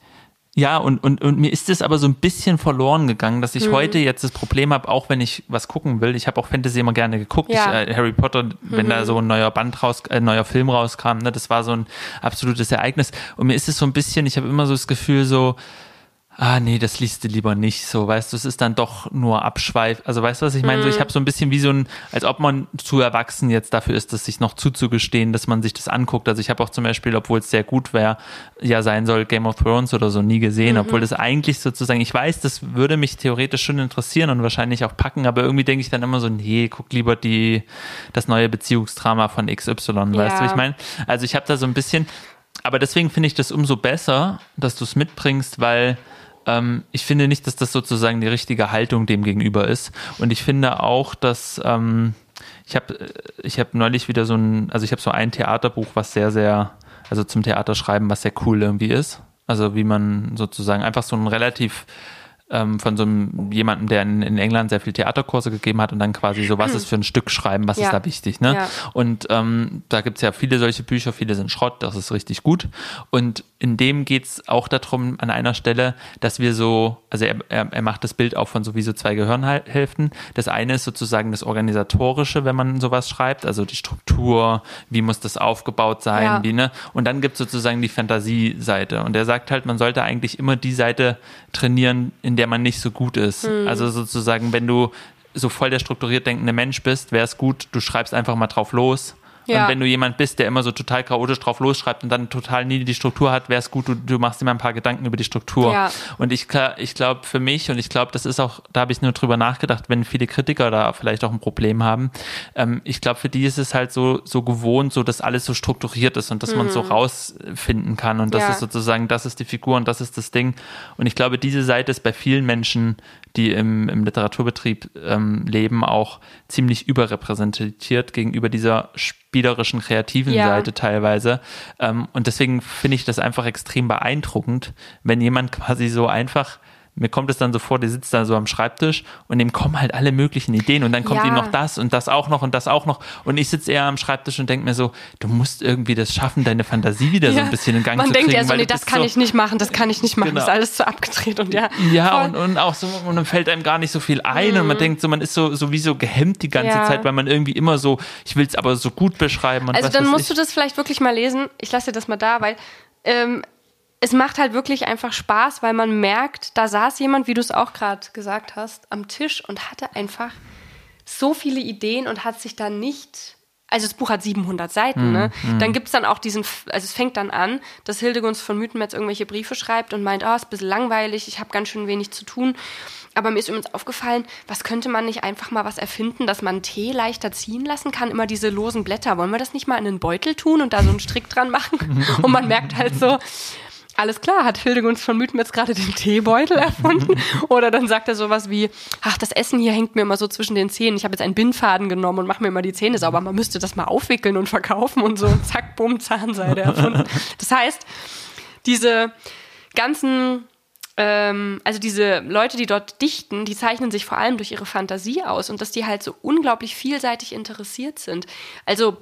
ja, und, und, und mir ist es aber so ein bisschen verloren gegangen, dass ich mhm. heute jetzt das Problem habe, auch wenn ich was gucken will. Ich habe auch Fantasy immer gerne geguckt. Ja. Ich, äh, Harry Potter, wenn mhm. da so ein neuer Band raus, äh, neuer Film rauskam, ne, das war so ein absolutes Ereignis. Und mir ist es so ein bisschen, ich habe immer so das Gefühl, so, ah nee, das liest du lieber nicht so, weißt du, es ist dann doch nur Abschweif. Also weißt du, was ich meine? Mm. So, ich mhm. habe so ein bisschen wie so ein, als ob man zu erwachsen jetzt dafür ist, das sich noch zuzugestehen, dass man sich das anguckt. Also ich habe auch zum Beispiel, obwohl es sehr gut wäre, ja sein soll, Game of Thrones oder so nie gesehen, mhm. obwohl das eigentlich sozusagen, ich weiß, das würde mich theoretisch schon interessieren und wahrscheinlich auch packen, aber irgendwie denke ich dann immer so, nee, guck lieber die, das neue Beziehungsdrama von XY, ja. weißt du, ich meine? Also ich habe da so ein bisschen, aber deswegen finde ich das umso besser, dass du es mitbringst, weil ähm, ich finde nicht, dass das sozusagen die richtige Haltung dem gegenüber ist. Und ich finde auch, dass ähm, ich habe ich hab neulich wieder so ein, also ich habe so ein Theaterbuch, was sehr, sehr, also zum Theaterschreiben, was sehr cool irgendwie ist. Also wie man sozusagen einfach so ein relativ ähm, von so einem jemandem, der in, in, England sehr viel Theaterkurse gegeben hat und dann quasi so, was ist für ein Stück schreiben, was ja. ist da wichtig, ne? Ja. Und ähm, da gibt's ja viele solche Bücher, viele sind Schrott, das ist richtig gut. Und in dem geht's auch darum, an einer Stelle, dass wir so, also er, er, er macht das Bild auch von sowieso zwei Gehirnhälften. Das eine ist sozusagen das Organisatorische, wenn man sowas schreibt, also die Struktur, wie muss das aufgebaut sein, ja. wie, ne? Und dann gibt's sozusagen die Fantasieseite. Und er sagt halt, man sollte eigentlich immer die Seite trainieren, in der man nicht so gut ist. Mhm. Also sozusagen, wenn du so voll der strukturiert denkende Mensch bist, wäre es gut, du schreibst einfach mal drauf los Ja. Und wenn du jemand bist, der immer so total chaotisch drauf losschreibt und dann total nie die Struktur hat, wäre es gut, du, du machst immer ein paar Gedanken über die Struktur. Ja. Und ich, ich glaube für mich, und ich glaube, das ist auch, da habe ich nur drüber nachgedacht, wenn viele Kritiker da vielleicht auch ein Problem haben, ähm, ich glaube, für die ist es halt so, so gewohnt, so dass alles so strukturiert ist und dass mhm. man so rausfinden kann und das ja. ist sozusagen, das ist die Figur und das ist das Ding. Und ich glaube, diese Seite ist bei vielen Menschen, die im, im Literaturbetrieb ähm, leben, auch ziemlich überrepräsentiert gegenüber dieser spielerischen, kreativen ja. Seite teilweise. Ähm, und deswegen finde ich das einfach extrem beeindruckend, wenn jemand quasi so einfach mir kommt es dann so vor, der sitzt da so am Schreibtisch und dem kommen halt alle möglichen Ideen und dann kommt ja. ihm noch das und das auch noch und das auch noch und ich sitze eher am Schreibtisch und denke mir so, du musst irgendwie das schaffen, deine Fantasie wieder ja. so ein bisschen in Gang Man zu kriegen. Man denkt ja so, nee, das kann so, ich nicht machen, das kann ich nicht machen, genau. das ist alles zu abgedreht und ja. Ja, und, und auch so, und dann fällt einem gar nicht so viel ein mhm. und man mhm. denkt so, man ist so sowieso gehemmt die ganze ja. Zeit, weil man irgendwie immer so, ich will es aber so gut beschreiben. also dann musst ich. du das vielleicht wirklich mal lesen, ich lasse dir das mal da, weil ähm, es macht halt wirklich einfach Spaß, weil man merkt, da saß jemand, wie du es auch gerade gesagt hast, am Tisch und hatte einfach so viele Ideen und hat sich dann nicht. Also das Buch hat 700 Seiten, ne? Mm, Dann gibt's dann auch diesen, also es fängt dann an, dass Hildegunst von Mythenmetz irgendwelche Briefe schreibt und meint, oh, ist ein bisschen langweilig, ich habe ganz schön wenig zu tun. Aber mir ist übrigens aufgefallen, was könnte man nicht einfach mal was erfinden, dass man Tee leichter ziehen lassen kann? Immer diese losen Blätter. Wollen wir das nicht mal in einen Beutel tun und da so einen Strick dran machen? und man merkt halt so, alles klar, hat Hildegunst von Mythen jetzt gerade den Teebeutel erfunden? Oder dann sagt er sowas wie, ach, das Essen hier hängt mir immer so zwischen den Zähnen. Ich habe jetzt einen Bindfaden genommen und mache mir immer die Zähne sauber. Man müsste das mal aufwickeln und verkaufen und so. Und zack, bumm, Zahnseide erfunden. Das heißt, diese ganzen ähm, also diese Leute, die dort dichten, die zeichnen sich vor allem durch ihre Fantasie aus und dass die halt so unglaublich vielseitig interessiert sind. Also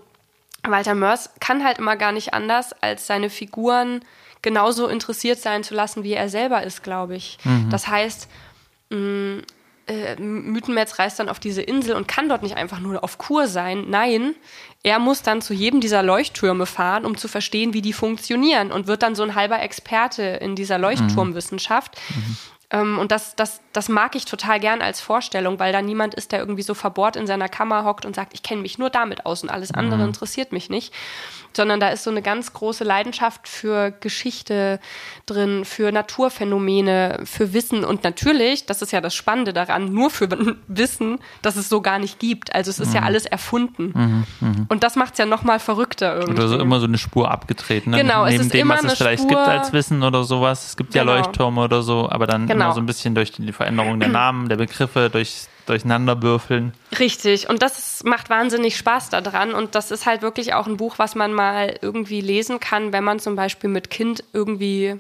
Walter Mörs kann halt immer gar nicht anders, als seine Figuren genauso interessiert sein zu lassen, wie er selber ist, glaube ich. Mhm. Das heißt, mh, äh, Mythenmetz reist dann auf diese Insel und kann dort nicht einfach nur auf Kur sein. Nein, er muss dann zu jedem dieser Leuchttürme fahren, um zu verstehen, wie die funktionieren und wird dann so ein halber Experte in dieser Leuchtturmwissenschaft. Mhm. Ähm, und das, das, das mag ich total gern als Vorstellung, weil da niemand ist, der irgendwie so verbohrt in seiner Kammer hockt und sagt, ich kenne mich nur damit aus und alles andere mhm. interessiert mich nicht sondern da ist so eine ganz große Leidenschaft für Geschichte drin, für Naturphänomene, für Wissen und natürlich, das ist ja das Spannende daran, nur für Wissen, dass es so gar nicht gibt. Also es ist mhm. ja alles erfunden. Mhm, mh. Und das macht es ja nochmal verrückter irgendwie. Oder so immer so eine Spur abgetreten. Ne? Genau, Neben es ist dem, immer was es vielleicht Spur, gibt als Wissen oder sowas. Es gibt genau. ja Leuchttürme oder so, aber dann genau. immer so ein bisschen durch die Veränderung der Namen, der Begriffe, durch durcheinanderwürfeln. Richtig. Und das macht wahnsinnig Spaß daran. Und das ist halt wirklich auch ein Buch, was man mal irgendwie lesen kann, wenn man zum Beispiel mit Kind irgendwie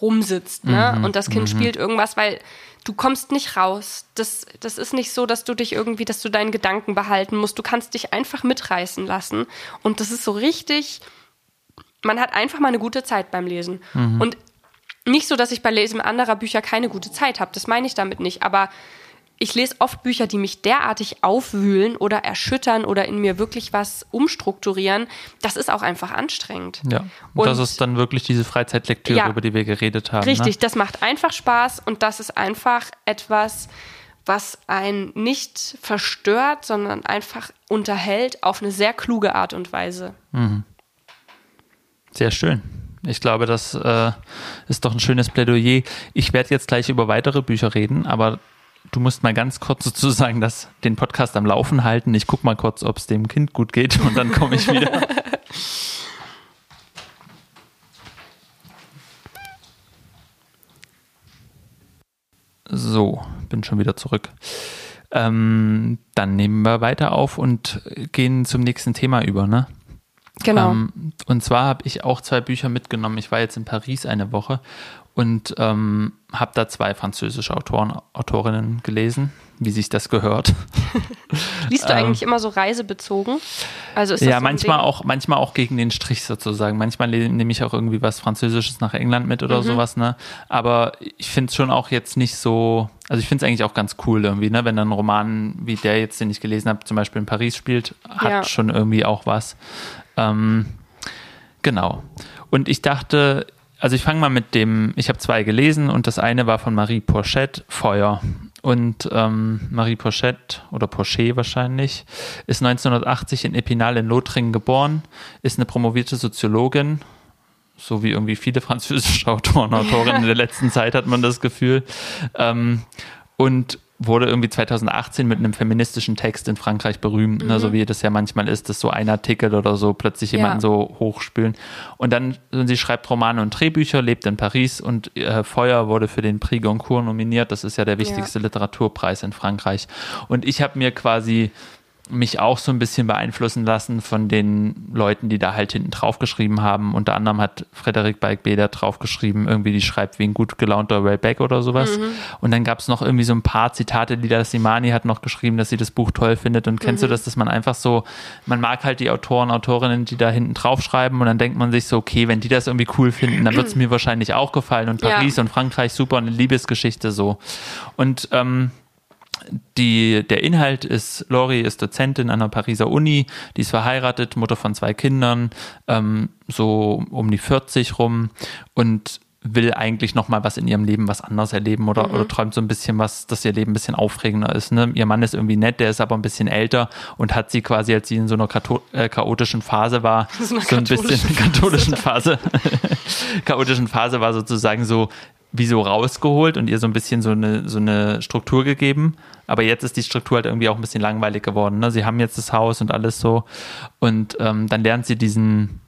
rumsitzt. Ne? Mhm. Und das Kind mhm. spielt irgendwas, weil du kommst nicht raus. Das, das ist nicht so, dass du dich irgendwie, dass du deinen Gedanken behalten musst. Du kannst dich einfach mitreißen lassen. Und das ist so richtig, man hat einfach mal eine gute Zeit beim Lesen. Mhm. Und nicht so, dass ich bei Lesen anderer Bücher keine gute Zeit habe. Das meine ich damit nicht. Aber ich lese oft Bücher, die mich derartig aufwühlen oder erschüttern oder in mir wirklich was umstrukturieren. Das ist auch einfach anstrengend. Ja, und, das ist dann wirklich diese Freizeitlektüre, ja, über die wir geredet haben. Richtig, ne? das macht einfach Spaß und das ist einfach etwas, was einen nicht verstört, sondern einfach unterhält auf eine sehr kluge Art und Weise. Mhm. Sehr schön. Ich glaube, das äh, ist doch ein schönes Plädoyer. Ich werde jetzt gleich über weitere Bücher reden, aber du musst mal ganz kurz sozusagen das, den Podcast am Laufen halten. Ich gucke mal kurz, ob es dem Kind gut geht und dann komme ich wieder. so, bin schon wieder zurück. Ähm, dann nehmen wir weiter auf und gehen zum nächsten Thema über, ne? Genau. Ähm, und zwar habe ich auch zwei Bücher mitgenommen. Ich war jetzt in Paris eine Woche und ähm, habe da zwei französische Autoren, Autorinnen gelesen, wie sich das gehört. Liest du ähm, eigentlich immer so reisebezogen? Also ist das ja, so manchmal auch, manchmal auch gegen den Strich sozusagen. Manchmal nehme ich auch irgendwie was Französisches nach England mit oder mhm. sowas, ne? Aber ich finde es schon auch jetzt nicht so, also ich finde es eigentlich auch ganz cool irgendwie, ne? Wenn dann ein Roman wie der jetzt, den ich gelesen habe, zum Beispiel in Paris spielt, hat ja. schon irgendwie auch was. Ähm, genau. Und ich dachte, also ich fange mal mit dem, ich habe zwei gelesen und das eine war von Marie Porchette, Feuer. und ähm, Marie Pochette oder Pochet wahrscheinlich ist 1980 in Epinal in Lothringen geboren, ist eine promovierte Soziologin, so wie irgendwie viele französische Autoren und Autorinnen in der letzten Zeit hat man das Gefühl. Ähm, und wurde irgendwie 2018 mit einem feministischen Text in Frankreich berühmt, mhm. ne, so wie das ja manchmal ist, dass so ein Artikel oder so plötzlich jemanden ja. so hochspülen. Und dann, sie schreibt Romane und Drehbücher, lebt in Paris und äh, Feuer wurde für den Prix Goncourt nominiert. Das ist ja der wichtigste ja. Literaturpreis in Frankreich. Und ich habe mir quasi mich auch so ein bisschen beeinflussen lassen von den Leuten, die da halt hinten drauf geschrieben haben. Unter anderem hat Frederik Balk-Beder drauf geschrieben, irgendwie die schreibt wie ein gut gelaunter Wellback oder sowas. Mhm. Und dann gab es noch irgendwie so ein paar Zitate, die da Simani hat noch geschrieben, dass sie das Buch toll findet. Und kennst mhm. du das, dass man einfach so, man mag halt die Autoren, Autorinnen, die da hinten drauf schreiben und dann denkt man sich so, okay, wenn die das irgendwie cool finden, dann wird es mir wahrscheinlich auch gefallen. Und Paris ja. und Frankreich super und eine Liebesgeschichte so. Und ähm, die, der Inhalt ist, Lori ist Dozentin an der Pariser Uni, die ist verheiratet, Mutter von zwei Kindern, ähm, so um die 40 rum und will eigentlich noch mal was in ihrem Leben was anderes erleben oder, mhm. oder träumt so ein bisschen was, dass ihr Leben ein bisschen aufregender ist. Ne? Ihr Mann ist irgendwie nett, der ist aber ein bisschen älter und hat sie quasi, als sie in so einer äh, chaotischen Phase war, so, ein bisschen katholischen Phase, chaotischen Phase war sozusagen so wie so rausgeholt und ihr so ein bisschen so eine, so eine Struktur gegeben. Aber jetzt ist die Struktur halt irgendwie auch ein bisschen langweilig geworden. Ne? Sie haben jetzt das Haus und alles so. Und ähm, dann lernt sie diesen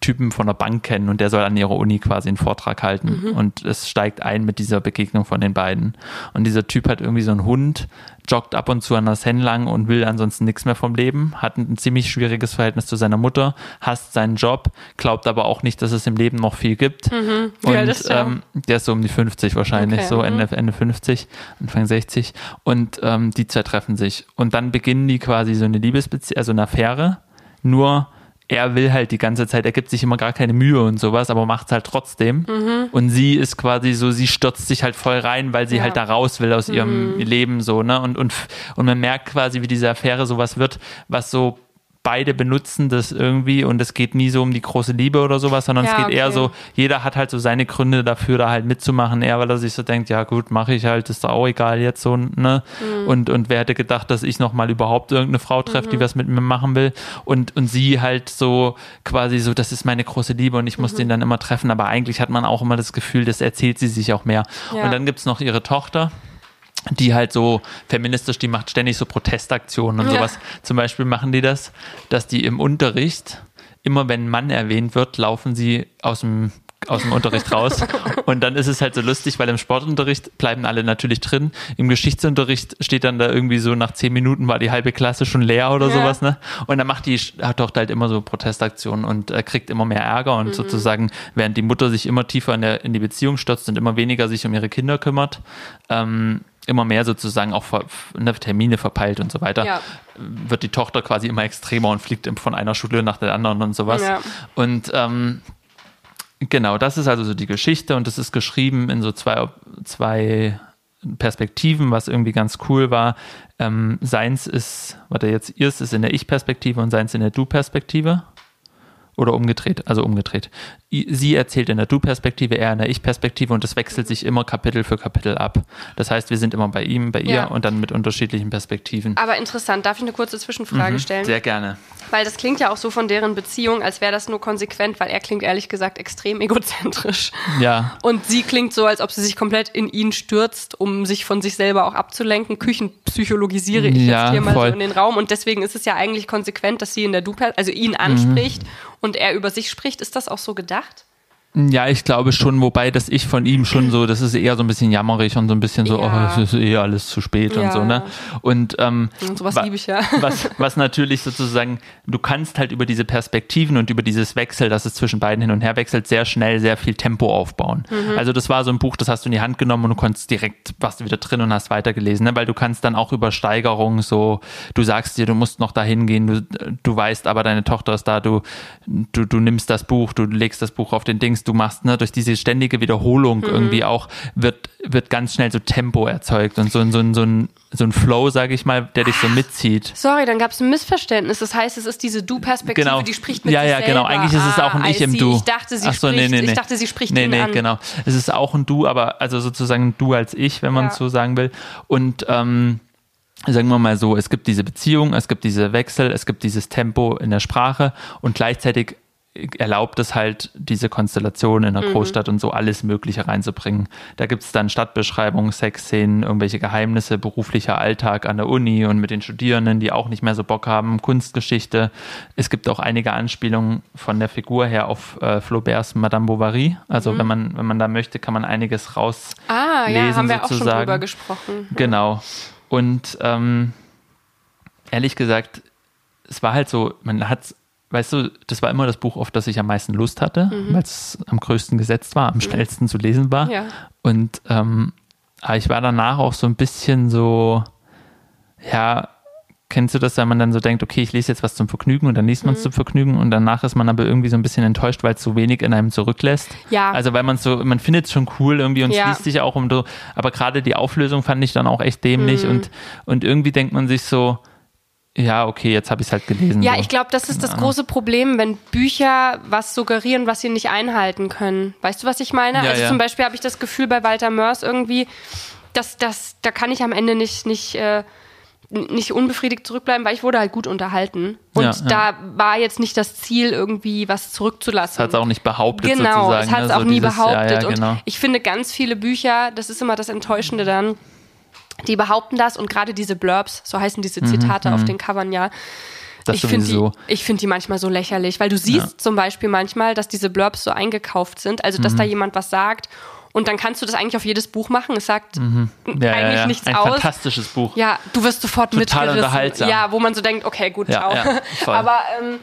Typen von der Bank kennen und der soll an ihrer Uni quasi einen Vortrag halten. Mhm. Und es steigt ein mit dieser Begegnung von den beiden. Und dieser Typ hat irgendwie so einen Hund, joggt ab und zu an der Seine lang und will ansonsten nichts mehr vom Leben, hat ein, ziemlich schwieriges Verhältnis zu seiner Mutter, hasst seinen Job, glaubt aber auch nicht, dass es im Leben noch viel gibt. Mhm. Und ähm, der ist so um die 50 wahrscheinlich, okay. so Ende, mhm. Ende 50, Anfang 60. Und ähm, die zwei treffen sich. Und dann beginnen die quasi so eine Liebesbeziehung, also eine Affäre. Nur er will halt die ganze Zeit, er gibt sich immer gar keine Mühe und sowas, aber macht es halt trotzdem. Mhm. Und sie ist quasi so, sie stürzt sich halt voll rein, weil sie ja. halt da raus will aus ihrem mhm. Leben so, ne? Und, und, und man merkt quasi, wie diese Affäre sowas wird, was so beide benutzen das irgendwie und es geht nie so um die große Liebe oder sowas, sondern ja, es geht okay. eher so, jeder hat halt so seine Gründe dafür, da halt mitzumachen, eher weil er sich so denkt, ja gut, mache ich halt, ist doch auch egal jetzt so, ne? Mhm. Und, und wer hätte gedacht, dass ich nochmal überhaupt irgendeine Frau treffe, mhm. die was mit mir machen will und, und sie halt so quasi so, das ist meine große Liebe und ich muss mhm. den dann immer treffen, aber eigentlich hat man auch immer das Gefühl, das erzählt sie sich auch mehr. Ja. Und dann gibt es noch ihre Tochter, die halt so feministisch, die macht ständig so Protestaktionen und ja. sowas. Zum Beispiel machen die das, dass die im Unterricht, immer wenn ein Mann erwähnt wird, laufen sie aus dem aus dem Unterricht raus. Und dann ist es halt so lustig, weil im Sportunterricht bleiben alle natürlich drin. Im Geschichtsunterricht steht dann da irgendwie so, nach zehn Minuten war die halbe Klasse schon leer oder ja. sowas, ne? Und dann macht die Tochter halt immer so Protestaktionen und äh, kriegt immer mehr Ärger und mhm. sozusagen, während die Mutter sich immer tiefer in, der, in die Beziehung stürzt und immer weniger sich um ihre Kinder kümmert, ähm, immer mehr sozusagen auch ne, Termine verpeilt und so weiter, ja. wird die Tochter quasi immer extremer und fliegt von einer Schule nach der anderen und sowas. Ja. Und ähm, genau, das ist also so die Geschichte und das ist geschrieben in so zwei, zwei Perspektiven, was irgendwie ganz cool war. Ähm, seins ist, warte jetzt, ihrs ist in der Ich-Perspektive und seins in der Du-Perspektive. Oder umgedreht, also umgedreht. Sie erzählt in der Du-Perspektive, er in der Ich-Perspektive und das wechselt sich immer Kapitel für Kapitel ab. Das heißt, wir sind immer bei ihm, bei ihr ja. und dann mit unterschiedlichen Perspektiven. Aber interessant, darf ich eine kurze Zwischenfrage mhm, stellen? Sehr gerne. Weil das klingt ja auch so von deren Beziehung, als wäre das nur konsequent, weil er klingt ehrlich gesagt extrem egozentrisch. Ja. Und sie klingt so, als ob sie sich komplett in ihn stürzt, um sich von sich selber auch abzulenken. Küchenpsychologisiere ich ja, jetzt hier mal voll. so in den Raum. Und deswegen ist es ja eigentlich konsequent, dass sie in der Du, also ihn anspricht mhm. Und er über sich spricht. Ist das auch so gedacht? Ja, ich glaube schon, wobei das ich von ihm schon so, das ist eher so ein bisschen jammerig und so ein bisschen so, ja. oh, es ist eh alles zu spät ja. und so, ne? Und, ähm, und sowas liebe ich ja. Was, was natürlich sozusagen, du kannst halt über diese Perspektiven und über dieses Wechsel, dass es zwischen beiden hin und her wechselt, sehr schnell sehr viel Tempo aufbauen. Mhm. Also das war so ein Buch, das hast du in die Hand genommen und du konntest direkt, warst du wieder drin und hast weitergelesen, ne? Weil du kannst dann auch über Steigerung so, du sagst dir, du musst noch dahin gehen, du, du weißt aber, deine Tochter ist da, du, du, du nimmst das Buch, du legst das Buch auf den Dings Readings du machst, ne, durch diese ständige Wiederholung mhm. irgendwie auch wird, wird ganz schnell so Tempo erzeugt und so, so, so, ein, so ein Flow, sage ich mal, der dich so mitzieht. Sorry, dann gab es ein Missverständnis. Das heißt, es ist diese Du-Perspektive, genau. die spricht mit Ja, ja, genau. Eigentlich ist es auch ein ah, Ich im Du. Ich dachte, sie, so, spricht, nee, nee, nee. Ich dachte, sie spricht Nee, nee, an. genau. Es ist auch ein Du, aber also sozusagen Du als Ich, wenn man es ja. so sagen will. Und ähm, sagen wir mal so, es gibt diese Beziehung, es gibt diese Wechsel, es gibt dieses Tempo in der Sprache und gleichzeitig erlaubt es halt, diese Konstellation in der mhm. Großstadt und so alles Mögliche reinzubringen. Da gibt es dann Stadtbeschreibungen, Sexszenen, irgendwelche Geheimnisse, beruflicher Alltag an der Uni und mit den Studierenden, die auch nicht mehr so Bock haben, Kunstgeschichte. Es gibt auch einige Anspielungen von der Figur her auf äh, Flauberts Madame Bovary. Also mhm. wenn man, wenn man da möchte, kann man einiges rauslesen. Ah, ja, haben wir sozusagen. auch schon drüber gesprochen. Genau. Und ähm, ehrlich gesagt, es war halt so, man hat weißt du, das war immer das Buch, auf das ich am meisten Lust hatte, mhm. weil es am größten gesetzt war, am mhm. schnellsten zu lesen war. Ja. Und ähm, aber ich war danach auch so ein bisschen so, ja, kennst du das, wenn man dann so denkt, okay, ich lese jetzt was zum Vergnügen und dann liest man es mhm. zum Vergnügen und danach ist man aber irgendwie so ein bisschen enttäuscht, weil es so wenig in einem zurücklässt. Ja. Also weil man so, man findet es schon cool irgendwie und ja. liest sich auch um so, aber gerade die Auflösung fand ich dann auch echt dämlich mhm. und, und irgendwie denkt man sich so, ja, okay, jetzt habe ich es halt gelesen. Ja, so. ich glaube, das ist das große Problem, wenn Bücher was suggerieren, was sie nicht einhalten können. Weißt du, was ich meine? Ja, also ja. zum Beispiel habe ich das Gefühl bei Walter Mörs irgendwie, dass das, da kann ich am Ende nicht, nicht, äh, nicht unbefriedigt zurückbleiben, weil ich wurde halt gut unterhalten. Und ja, da war jetzt nicht das Ziel, irgendwie was zurückzulassen. Das hat es auch nicht behauptet. Genau, sozusagen, es hat es ne? auch so nie dieses, behauptet. Genau. Und ich finde ganz viele Bücher, das ist immer das Enttäuschende dann, die behaupten das und gerade diese Blurbs, so heißen diese Zitate mhm, auf mhm. den Covern ja. Das ich finde die, find die manchmal so lächerlich, weil du siehst ja. zum Beispiel manchmal, dass diese Blurbs so eingekauft sind, also dass mhm. da jemand was sagt und dann kannst du das eigentlich auf jedes Buch machen. Es sagt mhm. ja, eigentlich ja, nichts Ein aus. Ein fantastisches Buch. Ja, du wirst sofort Total mitgerissen. Unterhaltsam. Ja, wo man so denkt, okay, gut, ciao. Aber ähm,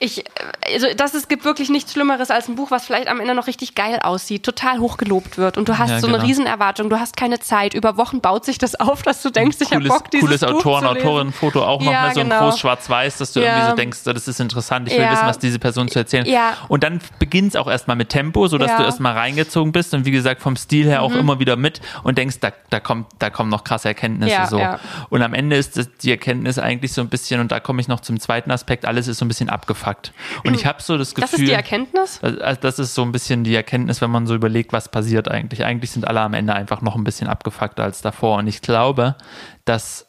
ich, also das, es gibt wirklich nichts Schlimmeres als ein Buch, was vielleicht am Ende noch richtig geil aussieht, total hochgelobt wird und du hast ja, so genau. eine Riesenerwartung, du hast keine Zeit. Über Wochen baut sich das auf, dass du denkst, ich habe Bock, dieses Cooles Buch Autoren, Autorinnen-Foto auch noch, ja, ne, so genau. ein groß schwarz-weiß, dass du ja. irgendwie so denkst, das ist interessant, ich will wissen, was diese Person zu erzählen. Ja. Und dann beginnt es auch erstmal mit Tempo, sodass du erstmal reingezogen bist und wie gesagt vom Stil her auch mhm. immer wieder mit und denkst, da, da, kommt, da kommen noch krasse Erkenntnisse so. Und am Ende ist das, die Erkenntnis eigentlich so ein bisschen, und da komme ich noch zum zweiten Aspekt, alles ist so ein bisschen abgefuckt. Und ich habe so das Gefühl. Das ist die Erkenntnis? Also das ist so ein bisschen die Erkenntnis, wenn man so überlegt, was passiert eigentlich. Eigentlich sind alle am Ende einfach noch ein bisschen abgefuckter als davor. Und ich glaube, dass,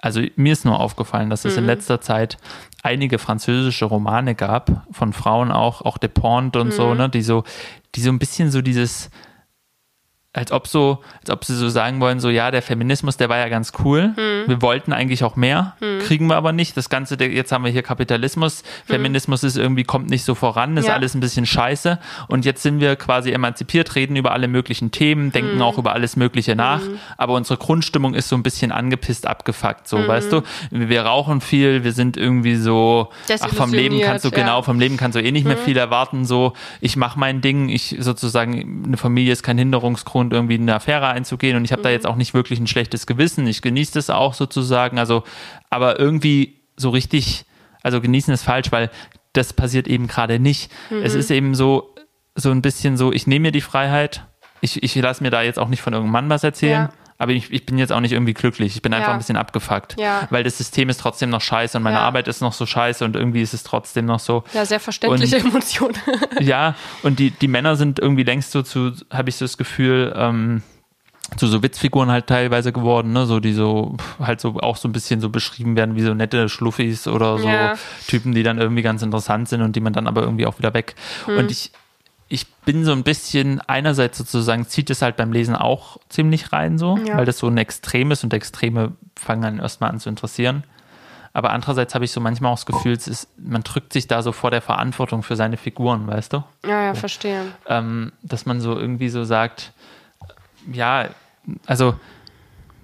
also mir ist nur aufgefallen, dass es mhm. in letzter Zeit einige französische Romane gab, von Frauen auch, auch De Pont und mhm. so, ne, die so, die so ein bisschen so dieses, als ob so, als ob sie so sagen wollen, so ja, der Feminismus, der war ja ganz cool. Hm. Wir wollten eigentlich auch mehr, hm. kriegen wir aber nicht. Das Ganze, jetzt haben wir hier Kapitalismus, hm. Feminismus ist irgendwie, kommt nicht so voran, ist ja. alles ein bisschen scheiße. Und jetzt sind wir quasi emanzipiert, reden über alle möglichen Themen, denken hm. auch über alles Mögliche nach. Hm. Aber unsere Grundstimmung ist so ein bisschen angepisst, abgefuckt, so, hm. weißt du? Wir rauchen viel, wir sind irgendwie so, ach, vom Leben kannst du, ja. genau, vom Leben kannst du eh nicht mehr viel erwarten, so, ich mache mein Ding, ich sozusagen, eine Familie ist kein Hinderungsgrund und irgendwie eine Affäre einzugehen und ich habe mhm. da jetzt auch nicht wirklich ein schlechtes Gewissen. Ich genieße das auch sozusagen. Also, aber irgendwie so richtig, also genießen ist falsch, weil das passiert eben gerade nicht. Mhm. Es ist eben so, so ein bisschen so, ich nehme mir die Freiheit. Ich, ich lasse mir da jetzt auch nicht von irgendeinem Mann was erzählen. Ja aber ich, ich bin jetzt auch nicht irgendwie glücklich. Ich bin einfach ja. ein bisschen abgefuckt. Ja. Weil das System ist trotzdem noch scheiße und meine ja. Arbeit ist noch so scheiße und irgendwie ist es trotzdem noch so. Ja, sehr verständliche Emotionen. ja, und die, die Männer sind irgendwie längst so zu, habe ich so das Gefühl, ähm, zu so Witzfiguren halt teilweise geworden, ne, so die so halt so auch so ein bisschen so beschrieben werden wie so nette Schluffis oder so ja. Typen, die dann irgendwie ganz interessant sind und die man dann aber irgendwie auch wieder weg. Hm. Und ich ich bin so ein bisschen, einerseits sozusagen zieht es halt beim Lesen auch ziemlich rein so, ja. weil das so ein Extrem ist und Extreme fangen dann erstmal an zu interessieren. Aber andererseits habe ich so manchmal auch das Gefühl, es ist, man drückt sich da so vor der Verantwortung für seine Figuren, weißt du? Ja, ja, verstehe. Ähm, dass man so irgendwie so sagt, ja, also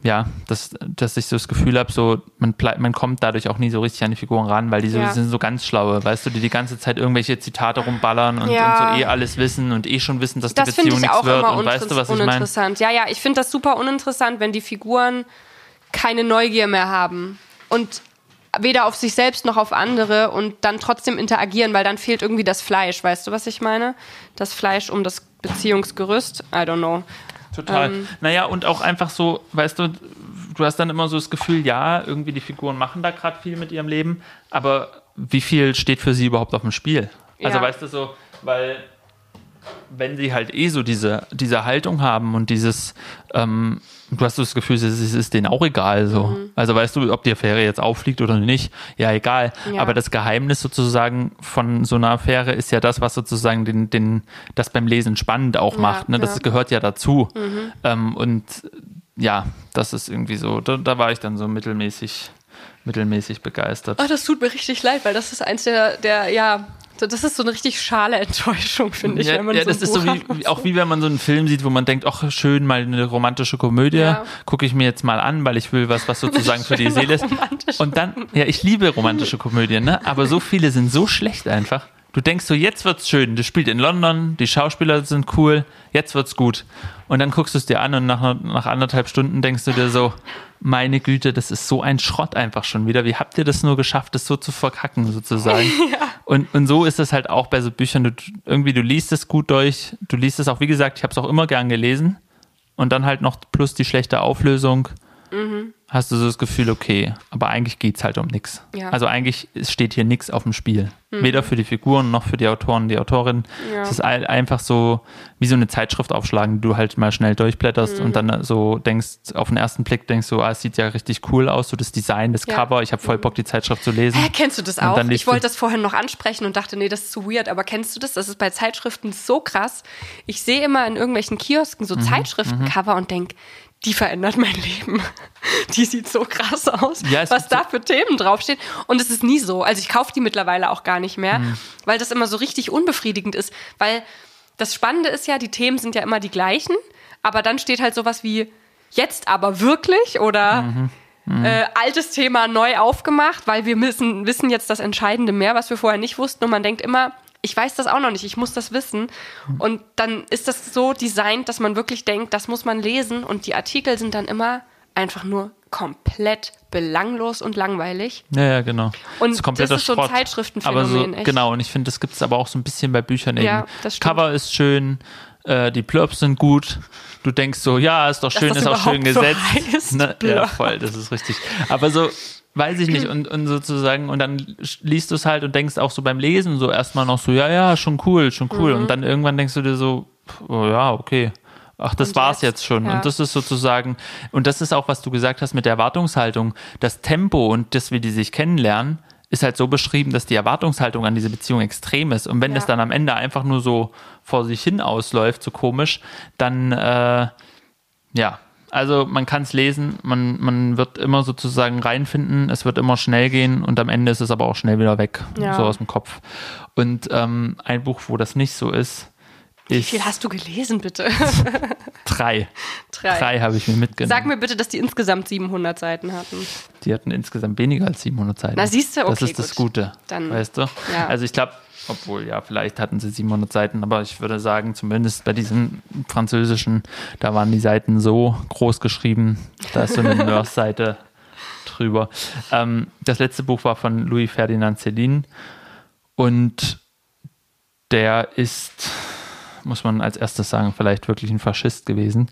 ja, dass, dass ich so das Gefühl habe, so man, man kommt dadurch auch nie so richtig an die Figuren ran, weil die so, ja. sind so ganz schlaue, weißt du, die die ganze Zeit irgendwelche Zitate rumballern und, ja. und so eh alles wissen und eh schon wissen, dass das die Beziehung nichts wird und weißt du, was ich meine? Ja, ja, ich finde das super uninteressant, wenn die Figuren keine Neugier mehr haben und weder auf sich selbst noch auf andere und dann trotzdem interagieren, weil dann fehlt irgendwie das Fleisch. Weißt du, was ich meine? Das Fleisch um das Beziehungsgerüst. I don't know. Total. Ähm, naja, und auch einfach so, weißt du, du hast dann immer so das Gefühl, ja, irgendwie die Figuren machen da gerade viel mit ihrem Leben, aber wie viel steht für sie überhaupt auf dem Spiel? Also, ja. weißt du, so, weil wenn sie halt eh so diese, diese Haltung haben und dieses, ähm, du hast das Gefühl, es ist, ist denen auch egal so. Mhm. Also weißt du, ob die Affäre jetzt auffliegt oder nicht, ja egal. Ja. Aber das Geheimnis sozusagen von so einer Affäre ist ja das, was sozusagen den, den, das beim Lesen spannend auch ja, macht. Ne? Das ja. gehört ja dazu. Mhm. Ähm, und ja, das ist irgendwie so, da, da war ich dann so mittelmäßig mittelmäßig begeistert. Oh, das tut mir richtig leid, weil das ist eins der, der ja, das ist so eine richtig schale Enttäuschung, finde ich. Ja, ja so das ist so wie, auch wie wenn man so einen Film sieht, wo man denkt, ach schön, mal eine romantische Komödie, ja. gucke ich mir jetzt mal an, weil ich will was, was sozusagen für die Seele ist. Und dann, ja, ich liebe romantische Komödien, ne? aber so viele sind so schlecht einfach. Du denkst so, jetzt wird's schön. Das spielt in London, die Schauspieler sind cool, jetzt wird's gut. Und dann guckst du es dir an und nach, nach anderthalb Stunden denkst du dir so, meine Güte, das ist so ein Schrott einfach schon wieder. Wie habt ihr das nur geschafft, das so zu verkacken, sozusagen? ja. und, und so ist es halt auch bei so Büchern. Du, irgendwie, du liest es gut durch. Du liest es auch, wie gesagt, ich habe es auch immer gern gelesen. Und dann halt noch plus die schlechte Auflösung. Mhm hast du so das Gefühl, okay, aber eigentlich geht es halt um nichts. Ja. Also eigentlich steht hier nichts auf dem Spiel. Mhm. Weder für die Figuren noch für die Autoren, die Autorin. Ja. Es ist einfach so wie so eine Zeitschrift aufschlagen, die du halt mal schnell durchblätterst mhm. und dann so denkst, auf den ersten Blick denkst du, ah, es sieht ja richtig cool aus, so das Design, das ja. Cover, ich habe voll mhm. Bock, die Zeitschrift zu lesen. Hä, kennst du das auch? Ich wollte das vorhin noch ansprechen und dachte, nee, das ist zu weird, aber kennst du das? Das ist bei Zeitschriften so krass. Ich sehe immer in irgendwelchen Kiosken so mhm. Zeitschriftencover und denke, die verändert mein Leben. Die sieht so krass aus, ja, was da für Themen draufstehen. Und es ist nie so. Also ich kaufe die mittlerweile auch gar nicht mehr, mhm. weil das immer so richtig unbefriedigend ist. Weil das Spannende ist ja, die Themen sind ja immer die gleichen, aber dann steht halt sowas wie jetzt aber wirklich oder mhm. Mhm. Äh, altes Thema neu aufgemacht, weil wir müssen, wissen jetzt das Entscheidende mehr, was wir vorher nicht wussten. Und man denkt immer, ich weiß das auch noch nicht, ich muss das wissen. Und dann ist das so designt, dass man wirklich denkt, das muss man lesen. Und die Artikel sind dann immer einfach nur komplett belanglos und langweilig. Ja, ja, genau. Und das ist, das ist so ein Zeitschriftenphänomen. So, genau, und ich finde, das gibt es aber auch so ein bisschen bei Büchern eben. Ja, das stimmt. Cover ist schön, äh, die Blurbs sind gut. Du denkst so, ja, ist doch schön, ist auch schön gesetzt. So ne? Ja, voll, das ist richtig. Aber so, weiß ich nicht, und, und sozusagen, und dann liest du es halt und denkst auch so beim Lesen so erstmal noch so, ja, ja, schon cool, schon cool. Mhm. Und dann irgendwann denkst du dir so, oh, ja, okay. Ach, das und war's jetzt, jetzt schon. Ja. Und das ist sozusagen, und das ist auch, was du gesagt hast mit der Erwartungshaltung. Das Tempo und das, wie die sich kennenlernen, ist halt so beschrieben, dass die Erwartungshaltung an diese Beziehung extrem ist. Und wenn ja. das dann am Ende einfach nur so vor sich hin ausläuft, so komisch, dann, äh, ja, also man kann es lesen, man, man wird immer sozusagen reinfinden, es wird immer schnell gehen und am Ende ist es aber auch schnell wieder weg, ja. so aus dem Kopf. Und ähm, ein Buch, wo das nicht so ist, wie viel hast du gelesen, bitte? drei. Drei, drei habe ich mir mitgenommen. Sag mir bitte, dass die insgesamt 700 Seiten hatten. Die hatten insgesamt weniger als 700 Seiten. Na, siehst du, okay. Das ist gut. das Gute. Dann, weißt du? Ja. Also, ich glaube, obwohl, ja, vielleicht hatten sie 700 Seiten, aber ich würde sagen, zumindest bei diesen französischen, da waren die Seiten so groß geschrieben, da ist so eine Nurse-Seite drüber. Ähm, das letzte Buch war von Louis Ferdinand Céline und der ist muss man als erstes sagen, vielleicht wirklich ein Faschist gewesen.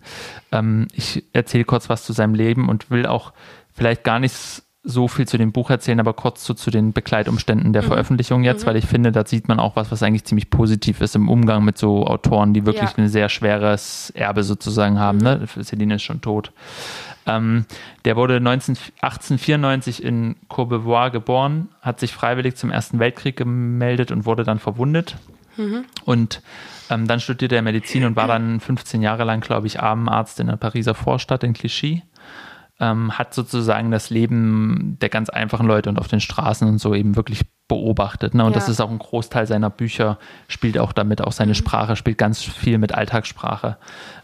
Ähm, ich erzähle kurz was zu seinem Leben und will auch vielleicht gar nicht so viel zu dem Buch erzählen, aber kurz so zu den Begleitumständen der mhm. Veröffentlichung jetzt, mhm. weil ich finde, da sieht man auch was, was eigentlich ziemlich positiv ist im Umgang mit so Autoren, die wirklich ja. ein sehr schweres Erbe sozusagen haben. Mhm. Ne? Celine ist schon tot. Ähm, der wurde 19, 1894 in Courbevoie geboren, hat sich freiwillig zum Ersten Weltkrieg gemeldet und wurde dann verwundet. Mhm. Und ähm, dann studierte er Medizin und war dann 15 Jahre lang, glaube ich, Armenarzt in der Pariser Vorstadt in Clichy. Ähm, hat sozusagen das Leben der ganz einfachen Leute und auf den Straßen und so eben wirklich beobachtet. Ne? Und ja. das ist auch ein Großteil seiner Bücher, spielt auch damit, auch seine mhm. Sprache spielt ganz viel mit Alltagssprache.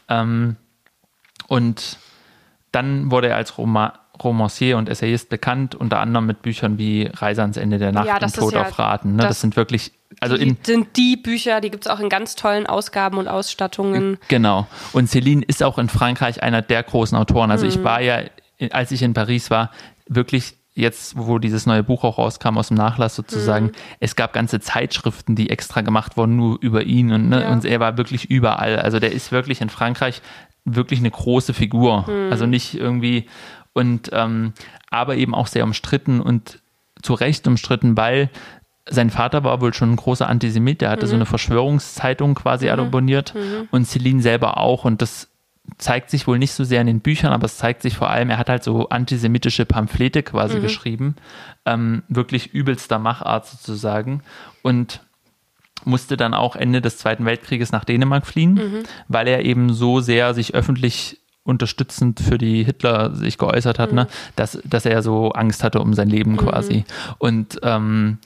Ähm, und dann wurde er als Roma Romancier und Essayist bekannt, unter anderem mit Büchern wie Reise ans Ende der Nacht ja, und Tod ja, auf Raten. Ne? Das, das, sind wirklich also die, sind die Bücher, die gibt es auch in ganz tollen Ausgaben und Ausstattungen. Genau. Und Céline ist auch in Frankreich einer der großen Autoren. Also mhm. ich war ja, als ich in Paris war, wirklich jetzt, wo dieses neue Buch auch rauskam aus dem Nachlass sozusagen, mhm. es gab ganze Zeitschriften, die extra gemacht wurden, nur über ihn und, ne, ja. und er war wirklich überall. Also der ist wirklich in Frankreich wirklich eine große Figur. Mhm. Also nicht irgendwie und ähm, aber eben auch sehr umstritten und zu Recht umstritten, weil sein Vater war wohl schon ein großer Antisemit, der hatte mhm. so eine Verschwörungszeitung quasi mhm. abonniert mhm. und Celine selber auch und das zeigt sich wohl nicht so sehr in den Büchern, aber es zeigt sich vor allem, er hat halt so antisemitische Pamphlete quasi mhm. geschrieben, ähm, wirklich übelster Machart sozusagen und musste dann auch Ende des Zweiten Weltkrieges nach Dänemark fliehen, mhm. weil er eben so sehr sich öffentlich unterstützend für die Hitler sich geäußert hat, ne, mhm. dass, dass er so Angst hatte um sein Leben quasi. Und ähm,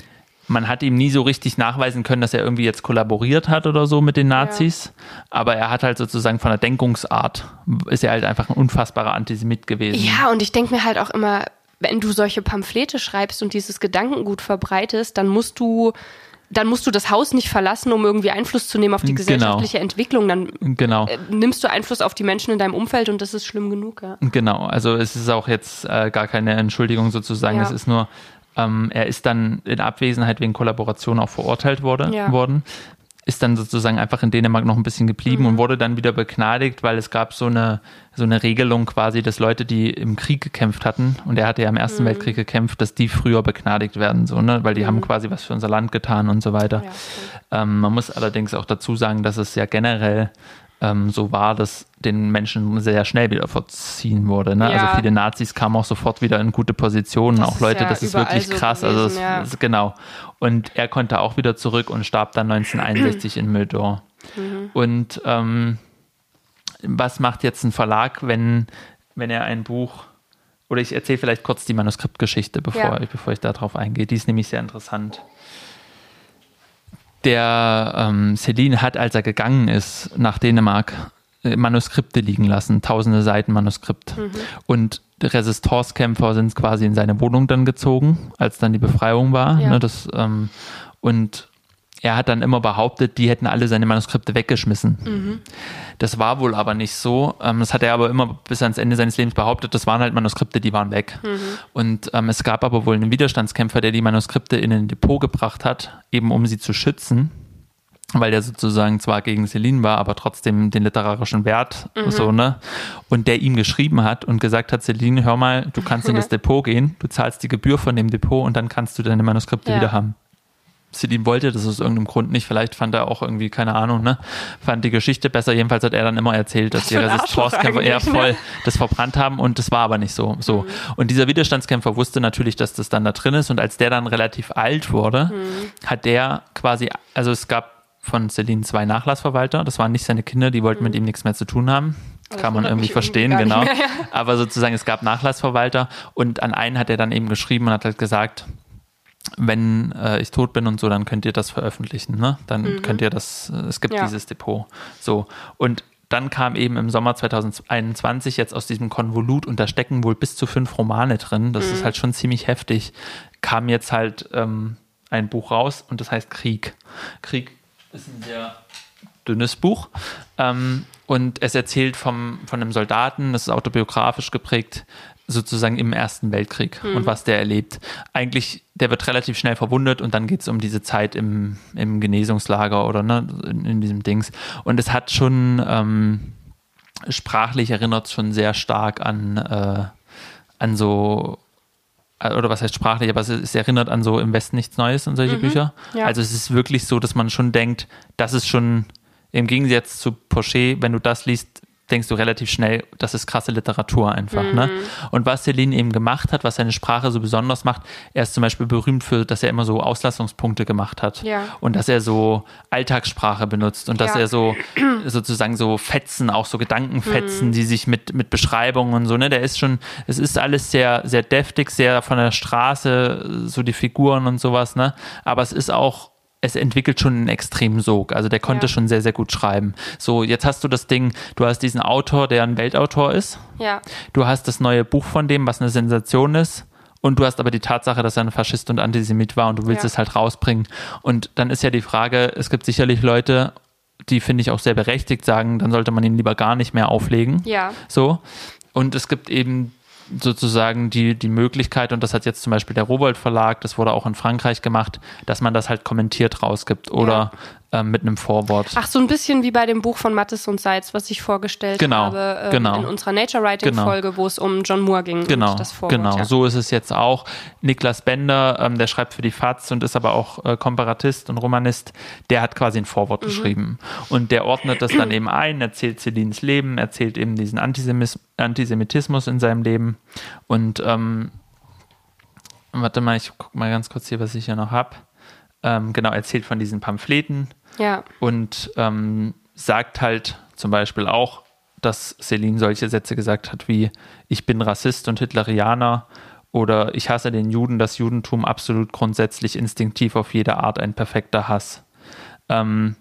man hat ihm nie so richtig nachweisen können, dass er irgendwie jetzt kollaboriert hat oder so mit den Nazis. Ja. Aber er hat halt sozusagen von der Denkungsart, ist er halt einfach ein unfassbarer Antisemit gewesen. Ja, und ich denke mir halt auch immer, wenn du solche Pamphlete schreibst und dieses Gedankengut verbreitest, dann musst du dann musst du das Haus nicht verlassen, um irgendwie Einfluss zu nehmen auf die genau. gesellschaftliche genau. Entwicklung. Dann genau. Äh, nimmst du Einfluss auf die Menschen in deinem Umfeld und das ist schlimm genug. Ja. Genau, also es ist auch jetzt äh, gar keine Entschuldigung sozusagen. Ja. Es ist nur, ähm, er ist dann in Abwesenheit wegen Kollaboration auch verurteilt wurde, ja. worden. Ist dann sozusagen einfach in Dänemark noch ein bisschen geblieben mhm. und wurde dann wieder begnadigt, weil es gab so eine, so eine Regelung quasi, dass Leute, die im Krieg gekämpft hatten, und er hatte ja im Ersten mhm. Weltkrieg gekämpft, dass die früher begnadigt werden, so, ne? weil die mhm. haben quasi was für unser Land getan und so weiter. Ja, ähm, man muss allerdings auch dazu sagen, dass es ja generell ähm, so war, dass den Menschen sehr schnell wieder verziehen wurde. Ne? Also ja. Also viele Nazis kamen auch sofort wieder in gute Positionen, das auch Leute, ja das ist wirklich so krass. Also gewesen, also das, ja. genau. Und er konnte auch wieder zurück und starb dann 1961 in Mildor. Mhm. Und ähm, was macht jetzt ein Verlag, wenn, wenn er ein Buch oder ich erzähle vielleicht kurz die Manuskriptgeschichte, bevor, ich, bevor ich darauf eingehe. Die ist nämlich sehr interessant der ähm, Celine hat, als er gegangen ist nach Dänemark, äh, Manuskripte liegen lassen, tausende Seiten Manuskript. Mhm. Und Resistancekämpfer sind quasi in seine Wohnung dann gezogen, als dann die Befreiung war. Ja. Ne, das, ähm, und er hat dann immer behauptet, die hätten alle seine Manuskripte weggeschmissen. Mhm. Das war wohl aber nicht so. Ähm, das hat er aber immer bis ans Ende seines Lebens behauptet. Das waren halt Manuskripte, die waren weg. Mhm. Und ähm, es gab aber wohl einen Widerstandskämpfer, der die Manuskripte in ein Depot gebracht hat, eben um sie zu schützen weil der sozusagen zwar gegen Celine war, aber trotzdem den literarischen Wert mhm. so, ne? Und der ihm geschrieben hat und gesagt hat, Celine, hör mal, du kannst in das Depot gehen, du zahlst die Gebühr von dem Depot und dann kannst du deine Manuskripte ja. wieder haben. Celine wollte das aus irgendeinem Grund nicht. Vielleicht fand er auch irgendwie, keine Ahnung, ne, fand die Geschichte besser. Jedenfalls hat er dann immer erzählt, dass die Resistancekämpfer eher voll ne? das verbrannt haben und das war aber nicht so. so. Mhm. Und dieser Widerstandskämpfer wusste natürlich, dass das dann da drin ist und als der dann relativ alt wurde, mhm. hat der quasi, also es gab von Celine zwei Nachlassverwalter. Das waren nicht seine Kinder, die wollten mhm. mit ihm nichts mehr zu tun haben. Das Kann man irgendwie verstehen, irgendwie genau. Mehr, ja. Aber sozusagen, es gab Nachlassverwalter und an einen hat er dann eben geschrieben und hat halt gesagt, wenn äh, ich tot bin und so, dann könnt ihr das veröffentlichen, ne? Dann mhm. könnt ihr das, äh, es gibt ja. dieses Depot. So. Und dann kam eben im Sommer 2021 jetzt aus diesem Konvolut, und da stecken wohl bis zu fünf Romane drin, das mhm. ist halt schon ziemlich heftig, kam jetzt halt ähm, ein Buch raus und das heißt Krieg. Krieg ist ein sehr dünnes Buch. Ähm, und es erzählt vom, von einem Soldaten, das ist autobiografisch geprägt, sozusagen im Ersten Weltkrieg mhm. und was der erlebt. Eigentlich, der wird relativ schnell verwundet und dann geht es um diese Zeit im, im Genesungslager oder ne, in, in diesem Dings. Und es hat schon ähm, sprachlich erinnert schon sehr stark an, äh, an so äh, oder was heißt sprachlich, aber es, es, erinnert an so im Westen nichts Neues und solche mhm, Bücher. Ja. Also es ist wirklich so, dass man schon denkt, das ist schon im Gegensatz zu Porsche, wenn du das liest, denkst du relativ schnell, das ist krasse Literatur einfach. Ne? Mhm. Ne? Und was Celine eben gemacht hat, was seine Sprache so besonders macht, er ist zum Beispiel berühmt für, dass er immer so Auslassungspunkte gemacht hat. Ja. Und dass er so Alltagssprache benutzt und dass ja. er so sozusagen so Fetzen, auch so Gedankenfetzen, mhm. die sich mit, mit Beschreibungen und so, ne, der ist schon, es ist alles sehr, sehr deftig, sehr von der Straße, so die Figuren und sowas, ne? Aber es ist auch es entwickelt schon einen extremen Sog. Also der konnte ja. schon sehr, sehr gut schreiben. So, jetzt hast du das Ding, du hast diesen Autor, der ein Weltautor ist. Ja. Du hast das neue Buch von dem, was eine Sensation ist. Und du hast aber die Tatsache, dass er ein Faschist und Antisemit war und du willst ja. es halt rausbringen. Und dann ist ja die Frage, es gibt sicherlich Leute, die finde ich auch sehr berechtigt sagen, dann sollte man ihn lieber gar nicht mehr auflegen. Ja. So. Und es gibt eben sozusagen die, die Möglichkeit, und das hat jetzt zum Beispiel der Rowold Verlag, das wurde auch in Frankreich gemacht, dass man das halt kommentiert rausgibt oder ähm, mit einem Vorwort. Ach, so ein bisschen wie bei dem Buch von Mattes und Seitz, was ich vorgestellt genau, habe ähm, genau. in unserer Nature Writing genau. Folge, wo es um John Moore ging. Genau, und das Vorwort, genau. Ja. So ist es jetzt auch. Niklas Bender, ähm, der schreibt für die FAZ und ist aber auch äh, Komparatist und Romanist, der hat quasi ein Vorwort mhm. geschrieben. Und der ordnet das dann eben ein, erzählt Celines Leben, erzählt eben diesen Antisemis Antisemitismus in seinem Leben und ähm, warte mal, ich gucke mal ganz kurz hier, was ich hier noch habe. Ähm, genau, erzählt von diesen Pamphleten ja. Und ähm, sagt halt zum Beispiel auch, dass Celine solche Sätze gesagt hat wie ich bin Rassist und Hitlerianer oder ich hasse den Juden, das Judentum absolut grundsätzlich instinktiv auf jede Art ein perfekter Hass. Ähm,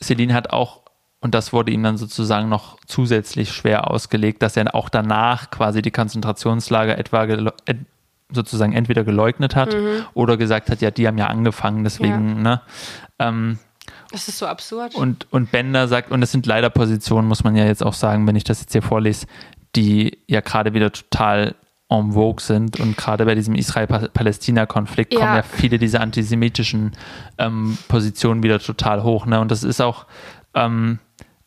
Celine hat auch, und das wurde ihm dann sozusagen noch zusätzlich schwer ausgelegt, dass er auch danach quasi die Konzentrationslager etwa sozusagen entweder geleugnet hat mhm. oder gesagt hat, ja, die haben ja angefangen, deswegen, ja. ne? Ähm, das ist so absurd. Und, und Bender sagt, und das sind leider Positionen, muss man ja jetzt auch sagen, wenn ich das jetzt hier vorlese, die ja gerade wieder total en vogue sind und gerade bei diesem Israel-Palästina-Konflikt ja. kommen ja viele dieser antisemitischen ähm, Positionen wieder total hoch. Ne? Und das ist auch, ähm,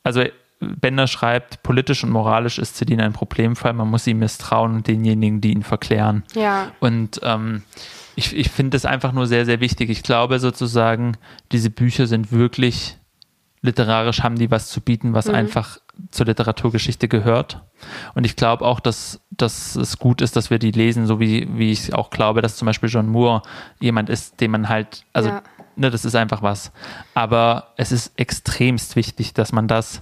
also Bender schreibt, politisch und moralisch ist Celine ein Problemfall, man muss ihm misstrauen und denjenigen, die ihn verklären. Ja. Und ähm, ich, ich finde das einfach nur sehr, sehr wichtig. Ich glaube sozusagen, diese Bücher sind wirklich literarisch, haben die was zu bieten, was mhm. einfach zur Literaturgeschichte gehört. Und ich glaube auch, dass, dass es gut ist, dass wir die lesen, so wie, wie ich auch glaube, dass zum Beispiel John Moore jemand ist, den man halt, also ja. ne, das ist einfach was. Aber es ist extremst wichtig, dass man das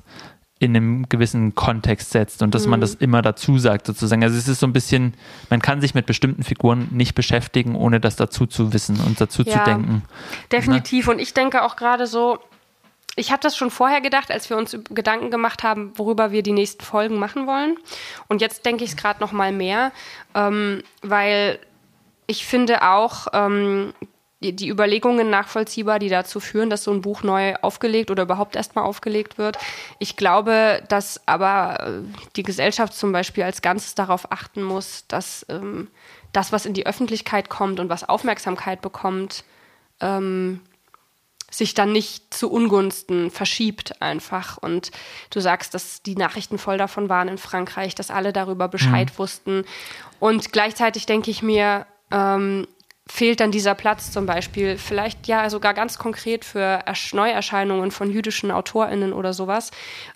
in einem gewissen Kontext setzt und dass mhm. man das immer dazu sagt, sozusagen. Also es ist so ein bisschen, man kann sich mit bestimmten Figuren nicht beschäftigen, ohne das dazu zu wissen und dazu ja, zu denken. Definitiv. Ne? Und ich denke auch gerade so, ich habe das schon vorher gedacht, als wir uns Gedanken gemacht haben, worüber wir die nächsten Folgen machen wollen. Und jetzt denke ich es gerade noch mal mehr, ähm, weil ich finde auch, ähm, die Überlegungen nachvollziehbar, die dazu führen, dass so ein Buch neu aufgelegt oder überhaupt erstmal aufgelegt wird. Ich glaube, dass aber äh, die Gesellschaft zum Beispiel als Ganzes darauf achten muss, dass ähm, das, was in die Öffentlichkeit kommt und was Aufmerksamkeit bekommt, ähm, sich dann nicht zu Ungunsten verschiebt einfach. Und du sagst, dass die Nachrichten voll davon waren in Frankreich, dass alle darüber Bescheid mhm. wussten. Und gleichzeitig denke ich mir, ähm, fehlt dann dieser Platz zum Beispiel, vielleicht ja sogar ganz konkret für Neuerscheinungen von jüdischen AutorInnen oder sowas.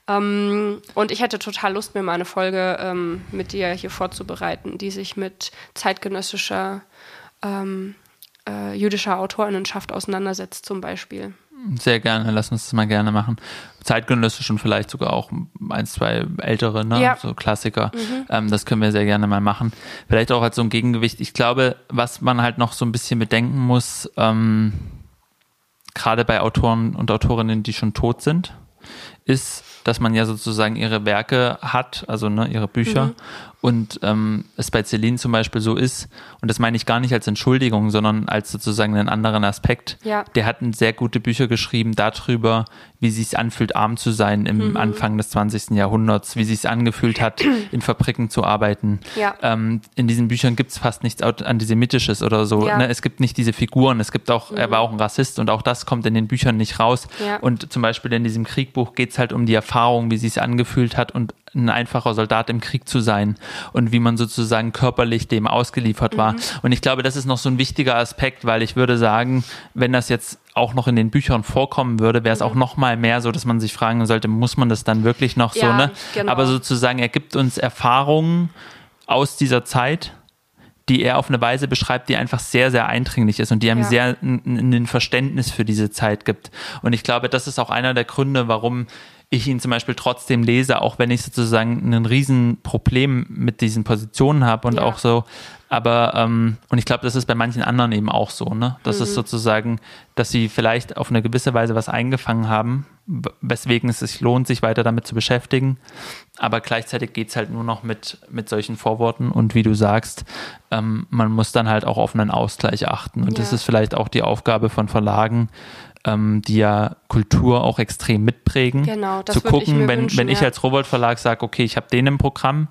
Ähm, und ich hätte total Lust, mir mal eine Folge ähm, mit dir hier vorzubereiten, die sich mit zeitgenössischer ähm, äh, jüdischer AutorInnenschaft auseinandersetzt, zum Beispiel. Sehr gerne, lass uns das mal gerne machen. Zeitgenössisch und vielleicht sogar auch ein, zwei ältere, ne? Ja. so Klassiker. Mhm. Ähm, das können wir sehr gerne mal machen. Vielleicht auch als so ein Gegengewicht. Ich glaube, was man halt noch so ein bisschen bedenken muss, ähm, gerade bei Autoren und Autorinnen, die schon tot sind, ist, dass man ja sozusagen ihre Werke hat, also ne, ihre Bücher, mhm und ähm, es bei Celine zum Beispiel so ist, und das meine ich gar nicht als Entschuldigung, sondern als sozusagen einen anderen Aspekt. Ja. Der hat sehr gute Bücher geschrieben darüber, wie es sich anfühlt, arm zu sein im mhm. Anfang des 20. Jahrhunderts, wie sich angefühlt hat, in Fabriken zu arbeiten. Ja. Ähm, in diesen Büchern gibt es fast nichts Antisemitisches oder so. Ja. Ne? Es gibt nicht diese Figuren, es gibt auch, mhm. er war auch ein Rassist und auch das kommt in den Büchern nicht raus. Ja. Und zum Beispiel in diesem Kriegbuch geht es halt um die Erfahrung, wie sie es angefühlt hat und ein einfacher Soldat im Krieg zu sein und wie man sozusagen körperlich dem ausgeliefert war. Mhm. Und ich glaube, das ist noch so ein wichtiger Aspekt, weil ich würde sagen, wenn das jetzt auch noch in den Büchern vorkommen würde, wäre es mhm. auch noch mal mehr so, dass man sich fragen sollte, muss man das dann wirklich noch ja, so, ne? Genau. Aber sozusagen, er gibt uns Erfahrungen aus dieser Zeit, die er auf eine Weise beschreibt, die einfach sehr, sehr eindringlich ist und die einem ja. sehr ein, ein Verständnis für diese Zeit gibt. Und ich glaube, das ist auch einer der Gründe, warum ich ihn zum Beispiel trotzdem lese, auch wenn ich sozusagen ein Riesenproblem mit diesen Positionen habe und ja. auch so. Aber, ähm, und ich glaube, das ist bei manchen anderen eben auch so, ne? Das mhm. ist sozusagen, dass sie vielleicht auf eine gewisse Weise was eingefangen haben, weswegen es sich lohnt, sich weiter damit zu beschäftigen. Aber gleichzeitig geht es halt nur noch mit, mit solchen Vorworten und wie du sagst, ähm, man muss dann halt auch auf einen Ausgleich achten. Und ja. das ist vielleicht auch die Aufgabe von Verlagen, ähm, die ja Kultur auch extrem mitprägen. Genau, das zu gucken, ich wenn, wünschen, wenn ich als Rowold Verlag sage, okay, ich habe den im Programm,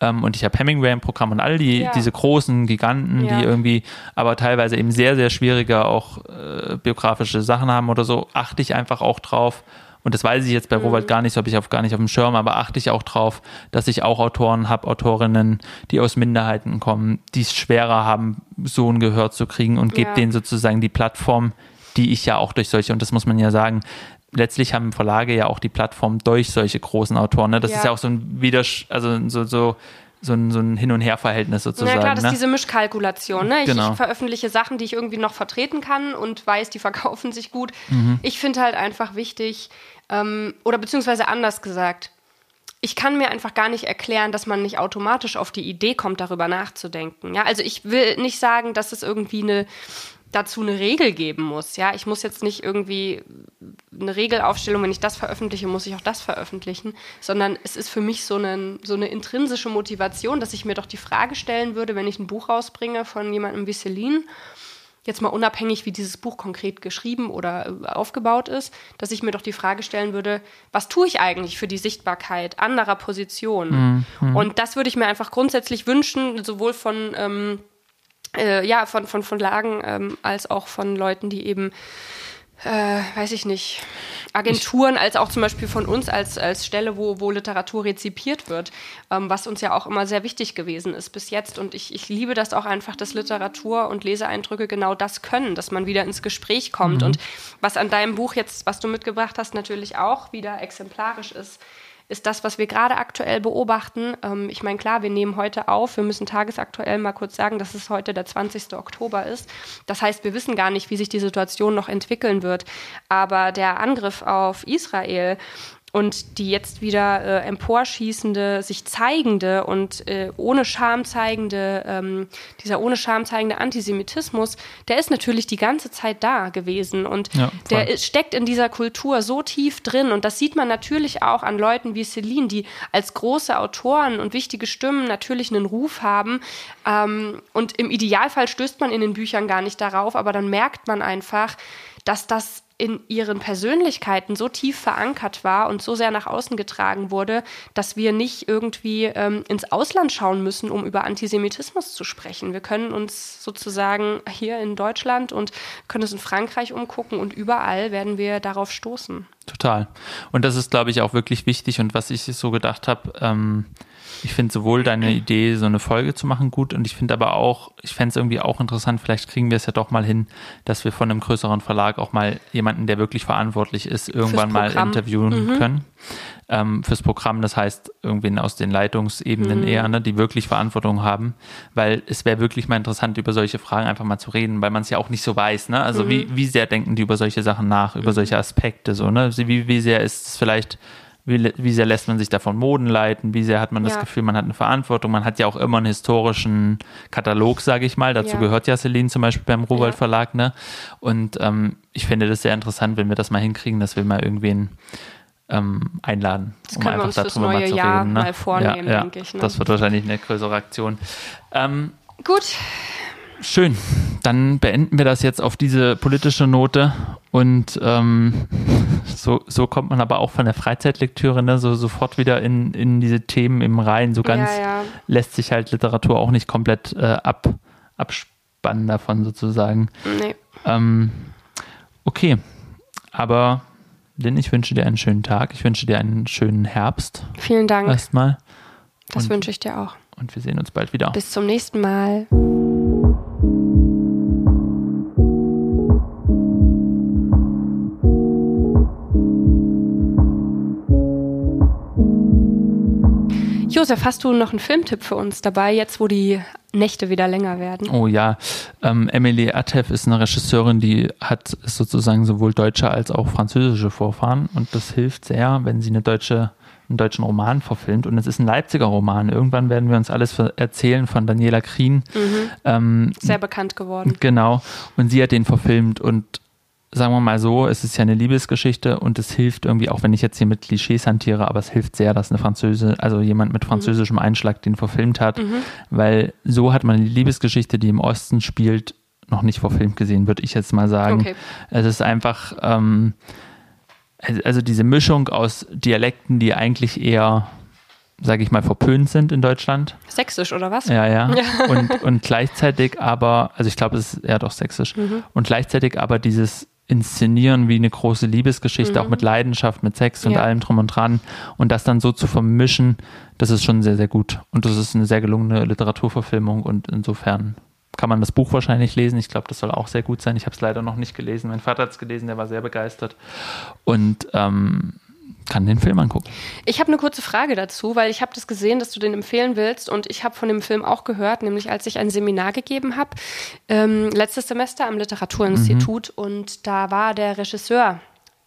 Ähm, und ich habe Hemingway im Programm und all die, ja. diese großen Giganten, ja. die irgendwie aber teilweise eben sehr, sehr schwierige auch äh, biografische Sachen haben oder so, achte ich einfach auch drauf. Und das weiß ich jetzt bei mhm. Robert gar nicht, so habe ich auf, gar nicht auf dem Schirm, aber achte ich auch drauf, dass ich auch Autoren habe, Autorinnen, die aus Minderheiten kommen, die es schwerer haben, so ein Gehör zu kriegen und gebe ja. denen sozusagen die Plattform, die ich ja auch durch solche, und das muss man ja sagen, letztlich haben Verlage ja auch die Plattform durch solche großen Autoren. Ne? Das ja. ist ja auch so ein Widers also so, so so ein, so ein Hin- und Her-Verhältnis sozusagen. Ja klar, das ne? ist diese Mischkalkulation. Ne? Ich, genau. ich, veröffentliche Sachen, die ich irgendwie noch vertreten kann und weiß, die verkaufen sich gut. Mhm. Ich finde halt einfach wichtig, ähm, oder beziehungsweise anders gesagt, ich kann mir einfach gar nicht erklären, dass man nicht automatisch auf die Idee kommt, darüber nachzudenken. Ja, also ich will nicht sagen, dass es irgendwie eine dazu eine Regel geben muss. Ja, ich muss jetzt nicht irgendwie eine Regelaufstellung, wenn ich das veröffentliche, muss ich auch das veröffentlichen, sondern es ist für mich so eine, so eine intrinsische Motivation, dass ich mir doch die Frage stellen würde, wenn ich ein Buch rausbringe von jemandem wie Celine, jetzt mal unabhängig, wie dieses Buch konkret geschrieben oder äh, aufgebaut ist, dass ich mir doch die Frage stellen würde, was tue ich eigentlich für die Sichtbarkeit anderer Positionen? Mhm. Und das würde ich mir einfach grundsätzlich wünschen, sowohl von ähm, äh, ja, von, von, von Lagen ähm, als auch von Leuten, die eben, äh, weiß ich nicht, Agenturen, als auch zum Beispiel von uns als, als Stelle, wo, wo Literatur rezipiert wird, ähm, was uns ja auch immer sehr wichtig gewesen ist bis jetzt. Und ich, ich liebe das auch einfach, dass Literatur und Leseeindrücke genau das können, dass man wieder ins Gespräch kommt. Mhm. Und was an deinem Buch jetzt, was du mitgebracht hast, natürlich auch wieder exemplarisch ist, ist das, was wir gerade aktuell beobachten. Ähm, ich meine, klar, wir nehmen heute auf, wir müssen tagesaktuell mal kurz sagen, dass es heute der 20. Oktober ist. Das heißt, wir wissen gar nicht, wie sich die Situation noch entwickeln wird. Aber der Angriff auf Israel und die jetzt wieder äh, emporschießende, sich zeigende und äh, ohne Scham zeigende, ähm, dieser ohne Scham zeigende Antisemitismus, der ist natürlich die ganze Zeit da gewesen. Und ja, der ist, steckt in dieser Kultur so tief drin. Und das sieht man natürlich auch an Leuten wie Celine, die als große Autoren und wichtige Stimmen natürlich einen Ruf haben. Ähm, und im Idealfall stößt man in den Büchern gar nicht darauf, aber dann merkt man einfach, dass das in ihren Persönlichkeiten so tief verankert war und so sehr nach außen getragen wurde, dass wir nicht irgendwie ähm, ins Ausland schauen müssen, um über Antisemitismus zu sprechen. Wir können uns sozusagen hier in Deutschland und können es in Frankreich umgucken und überall werden wir darauf stoßen. Total. Und das ist, glaube ich, auch wirklich wichtig und was ich so gedacht habe, ähm, ich finde sowohl deine Idee, so eine Folge zu machen, gut und ich finde aber auch, ich fände es irgendwie auch interessant, vielleicht kriegen wir es ja doch mal hin, dass wir von einem größeren Verlag auch mal jemanden, der wirklich verantwortlich ist, irgendwann mal interviewen mhm. können. Ähm, fürs Programm, das heißt irgendwen aus den Leitungsebenen mhm. eher, ne, die wirklich Verantwortung haben, weil es wäre wirklich mal interessant, über solche Fragen einfach mal zu reden, weil man es ja auch nicht so weiß, ne? Also mhm. wie, wie sehr denken die über solche Sachen nach, über mhm. solche Aspekte, so, ne? Wie, wie sehr ist es vielleicht wie, wie sehr lässt man sich davon Moden leiten? Wie sehr hat man das ja. Gefühl, man hat eine Verantwortung? Man hat ja auch immer einen historischen Katalog, sage ich mal. Dazu ja. gehört ja Celine zum Beispiel beim Rowold Verlag. Ne? Und ähm, ich finde das sehr interessant, wenn wir das mal hinkriegen, dass wir mal irgendwen ähm, einladen, das um einfach darüber mal zu Jahr reden. Ne? Mal vornehmen, ja, denke ich. Ne? Das wird wahrscheinlich eine größere Aktion. Ähm, Gut. Schön. Dann beenden wir das jetzt auf diese politische Note und ähm, so, so kommt man aber auch von der Freizeitlektüre ne, so sofort wieder in, in diese Themen im Reihen. So ganz ja, ja. lässt sich halt Literatur auch nicht komplett äh, ab, abspannen davon sozusagen. Nee. Ähm, okay, aber Lynn, ich wünsche dir einen schönen Tag. Ich wünsche dir einen schönen Herbst. Vielen Dank. Erstmal. Das wünsche ich dir auch. Und wir sehen uns bald wieder. Bis zum nächsten Mal. Josef, hast du noch einen Filmtipp für uns dabei, jetzt wo die Nächte wieder länger werden? Oh ja, ähm, Emily Atef ist eine Regisseurin, die hat sozusagen sowohl deutsche als auch französische Vorfahren und das hilft sehr, wenn sie eine deutsche einen deutschen Roman verfilmt und es ist ein Leipziger Roman. Irgendwann werden wir uns alles erzählen von Daniela Krien. Mhm. Ähm, Sehr bekannt geworden. Genau. Und sie hat den verfilmt und sagen wir mal so, es ist ja eine Liebesgeschichte und es hilft irgendwie, auch wenn ich jetzt hier mit Klischees hantiere, aber es hilft sehr, dass eine Französe, also jemand mit mhm. französischem Einschlag den verfilmt hat, mhm. weil so hat man die Liebesgeschichte, die im Osten spielt, noch nicht verfilmt gesehen, würde ich jetzt mal sagen. Okay. Es ist einfach, ähm, also diese Mischung aus Dialekten, die eigentlich eher sage ich mal, verpönt sind in Deutschland. Sächsisch oder was? Ja, ja. ja. Und, und gleichzeitig aber, also ich glaube, es ist eher doch sächsisch. Mhm. Und gleichzeitig aber dieses Inszenieren wie eine große Liebesgeschichte, mhm. auch mit Leidenschaft, mit Sex und ja. allem drum und dran. Und das dann so zu vermischen, das ist schon sehr, sehr gut. Und das ist eine sehr gelungene Literaturverfilmung und insofern kann man das Buch wahrscheinlich lesen. Ich glaube, das soll auch sehr gut sein. Ich habe es leider noch nicht gelesen. Mein Vater hat es gelesen, der war sehr begeistert. Und ähm, kann den Film angucken. Ich habe eine kurze Frage dazu, weil ich habe das gesehen, dass du den empfehlen willst und ich habe von dem Film auch gehört, nämlich als ich ein Seminar gegeben habe, ähm, letztes Semester am Literaturinstitut mhm. und da war der Regisseur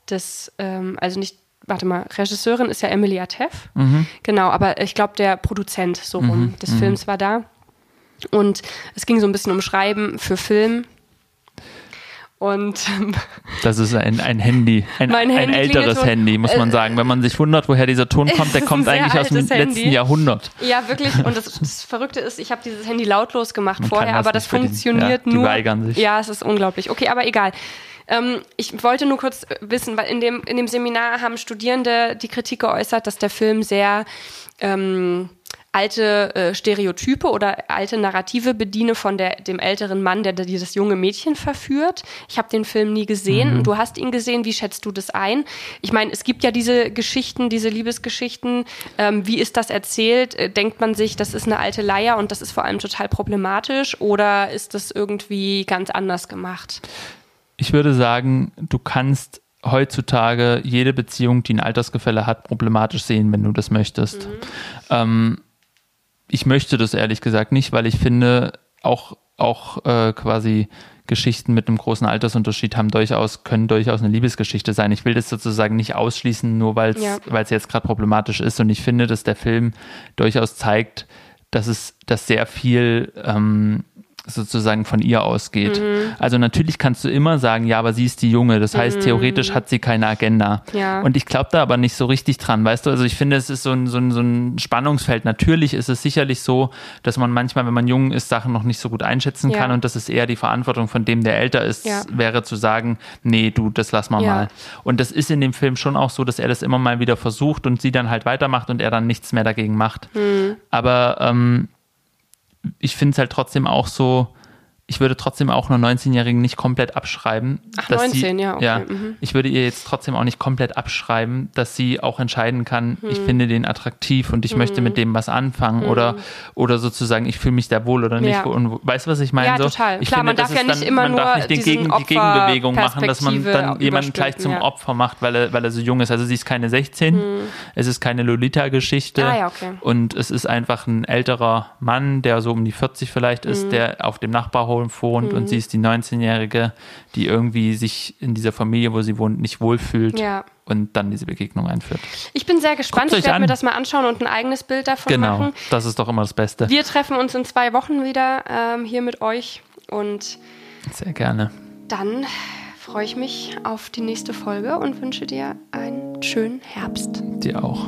des, ähm, also nicht warte mal, Regisseurin ist ja Emilia Teff. Mhm. Genau, aber ich glaube, der Produzent so rum mhm. des mhm. Films war da. Und es ging so ein bisschen um Schreiben für Film. Und das ist ein, ein Handy, ein, ein Handy älteres Handy, muss man äh, sagen. Wenn man sich wundert, woher dieser Ton kommt, der kommt eigentlich aus dem Handy. letzten Jahrhundert. Ja, wirklich. Und das, das Verrückte ist, ich habe dieses Handy lautlos gemacht man vorher, das aber das funktioniert ja, nur. Die weigern sich. Ja, es ist unglaublich. Okay, aber egal. Ähm, ich wollte nur kurz wissen, weil in dem, in dem Seminar haben Studierende die Kritik geäußert, dass der Film sehr ähm, alte äh, Stereotype oder alte Narrative bediene von der, dem älteren Mann, der, der das junge Mädchen verführt. Ich habe den Film nie gesehen. Mhm. Du hast ihn gesehen. Wie schätzt du das ein? Ich meine, es gibt ja diese Geschichten, diese Liebesgeschichten. Ähm, wie ist das erzählt? Äh, denkt man sich, das ist eine alte Leier und das ist vor allem total problematisch? Oder ist das irgendwie ganz anders gemacht? Ich würde sagen, du kannst heutzutage jede Beziehung, die ein Altersgefälle hat, problematisch sehen, wenn du das möchtest. Mhm. Ähm, ich möchte das ehrlich gesagt nicht, weil ich finde, auch, auch äh, quasi Geschichten mit einem großen Altersunterschied haben durchaus, können durchaus eine Liebesgeschichte sein. Ich will das sozusagen nicht ausschließen, nur weil es ja. jetzt gerade problematisch ist. Und ich finde, dass der Film durchaus zeigt, dass es, dass sehr viel ähm, sozusagen von ihr ausgeht. Mhm. Also natürlich kannst du immer sagen, ja, aber sie ist die Junge. Das heißt, mhm. theoretisch hat sie keine Agenda. Ja. Und ich glaube da aber nicht so richtig dran, weißt du? Also ich finde, es ist so ein, so, ein, so ein Spannungsfeld. Natürlich ist es sicherlich so, dass man manchmal, wenn man jung ist, Sachen noch nicht so gut einschätzen ja. kann und das ist eher die Verantwortung von dem, der älter ist, ja. wäre zu sagen, nee, du, das lass mal mal. Und das ist in dem Film schon auch so, dass er das immer mal wieder versucht und sie dann halt weitermacht und er dann nichts mehr dagegen macht. Mhm. Aber ähm, ich finde es halt trotzdem auch so, ich würde trotzdem auch einer 19-Jährigen nicht komplett abschreiben. Ach, 19, sie, ja. Okay. ja mhm. Ich würde ihr jetzt trotzdem auch nicht komplett abschreiben, dass sie auch entscheiden kann, mhm. ich finde den attraktiv und ich mhm. möchte mit dem was anfangen oder, mhm. oder sozusagen, ich fühle mich da wohl oder nicht. Ja. Und weißt du, was ich meine? Ja, total. Ich Klar, finde, man darf ja nicht dann, immer man nur darf nicht den Gegen, die Gegenbewegung machen, dass man dann jemanden gleich zum ja. Opfer macht, weil er, weil er so jung ist. Also sie ist keine 16, mhm. es ist keine Lolita-Geschichte ah, ja, okay. und es ist einfach ein älterer Mann, der so um die 40 vielleicht ist, mhm. der auf dem Nachbarhof wohnt und sie ist die 19-Jährige, die irgendwie sich in dieser Familie, wo sie wohnt, nicht wohlfühlt. Ja. Und dann diese Begegnung einführt. Ich bin sehr gespannt. ich werde mir das mal anschauen und ein eigenes Bild davon genau, machen. Genau, das ist doch immer das Beste. Wir treffen uns in zwei Wochen wieder ähm, hier mit euch und sehr gerne. Dann freue ich mich auf die nächste Folge und wünsche dir einen schönen Herbst. Dir auch.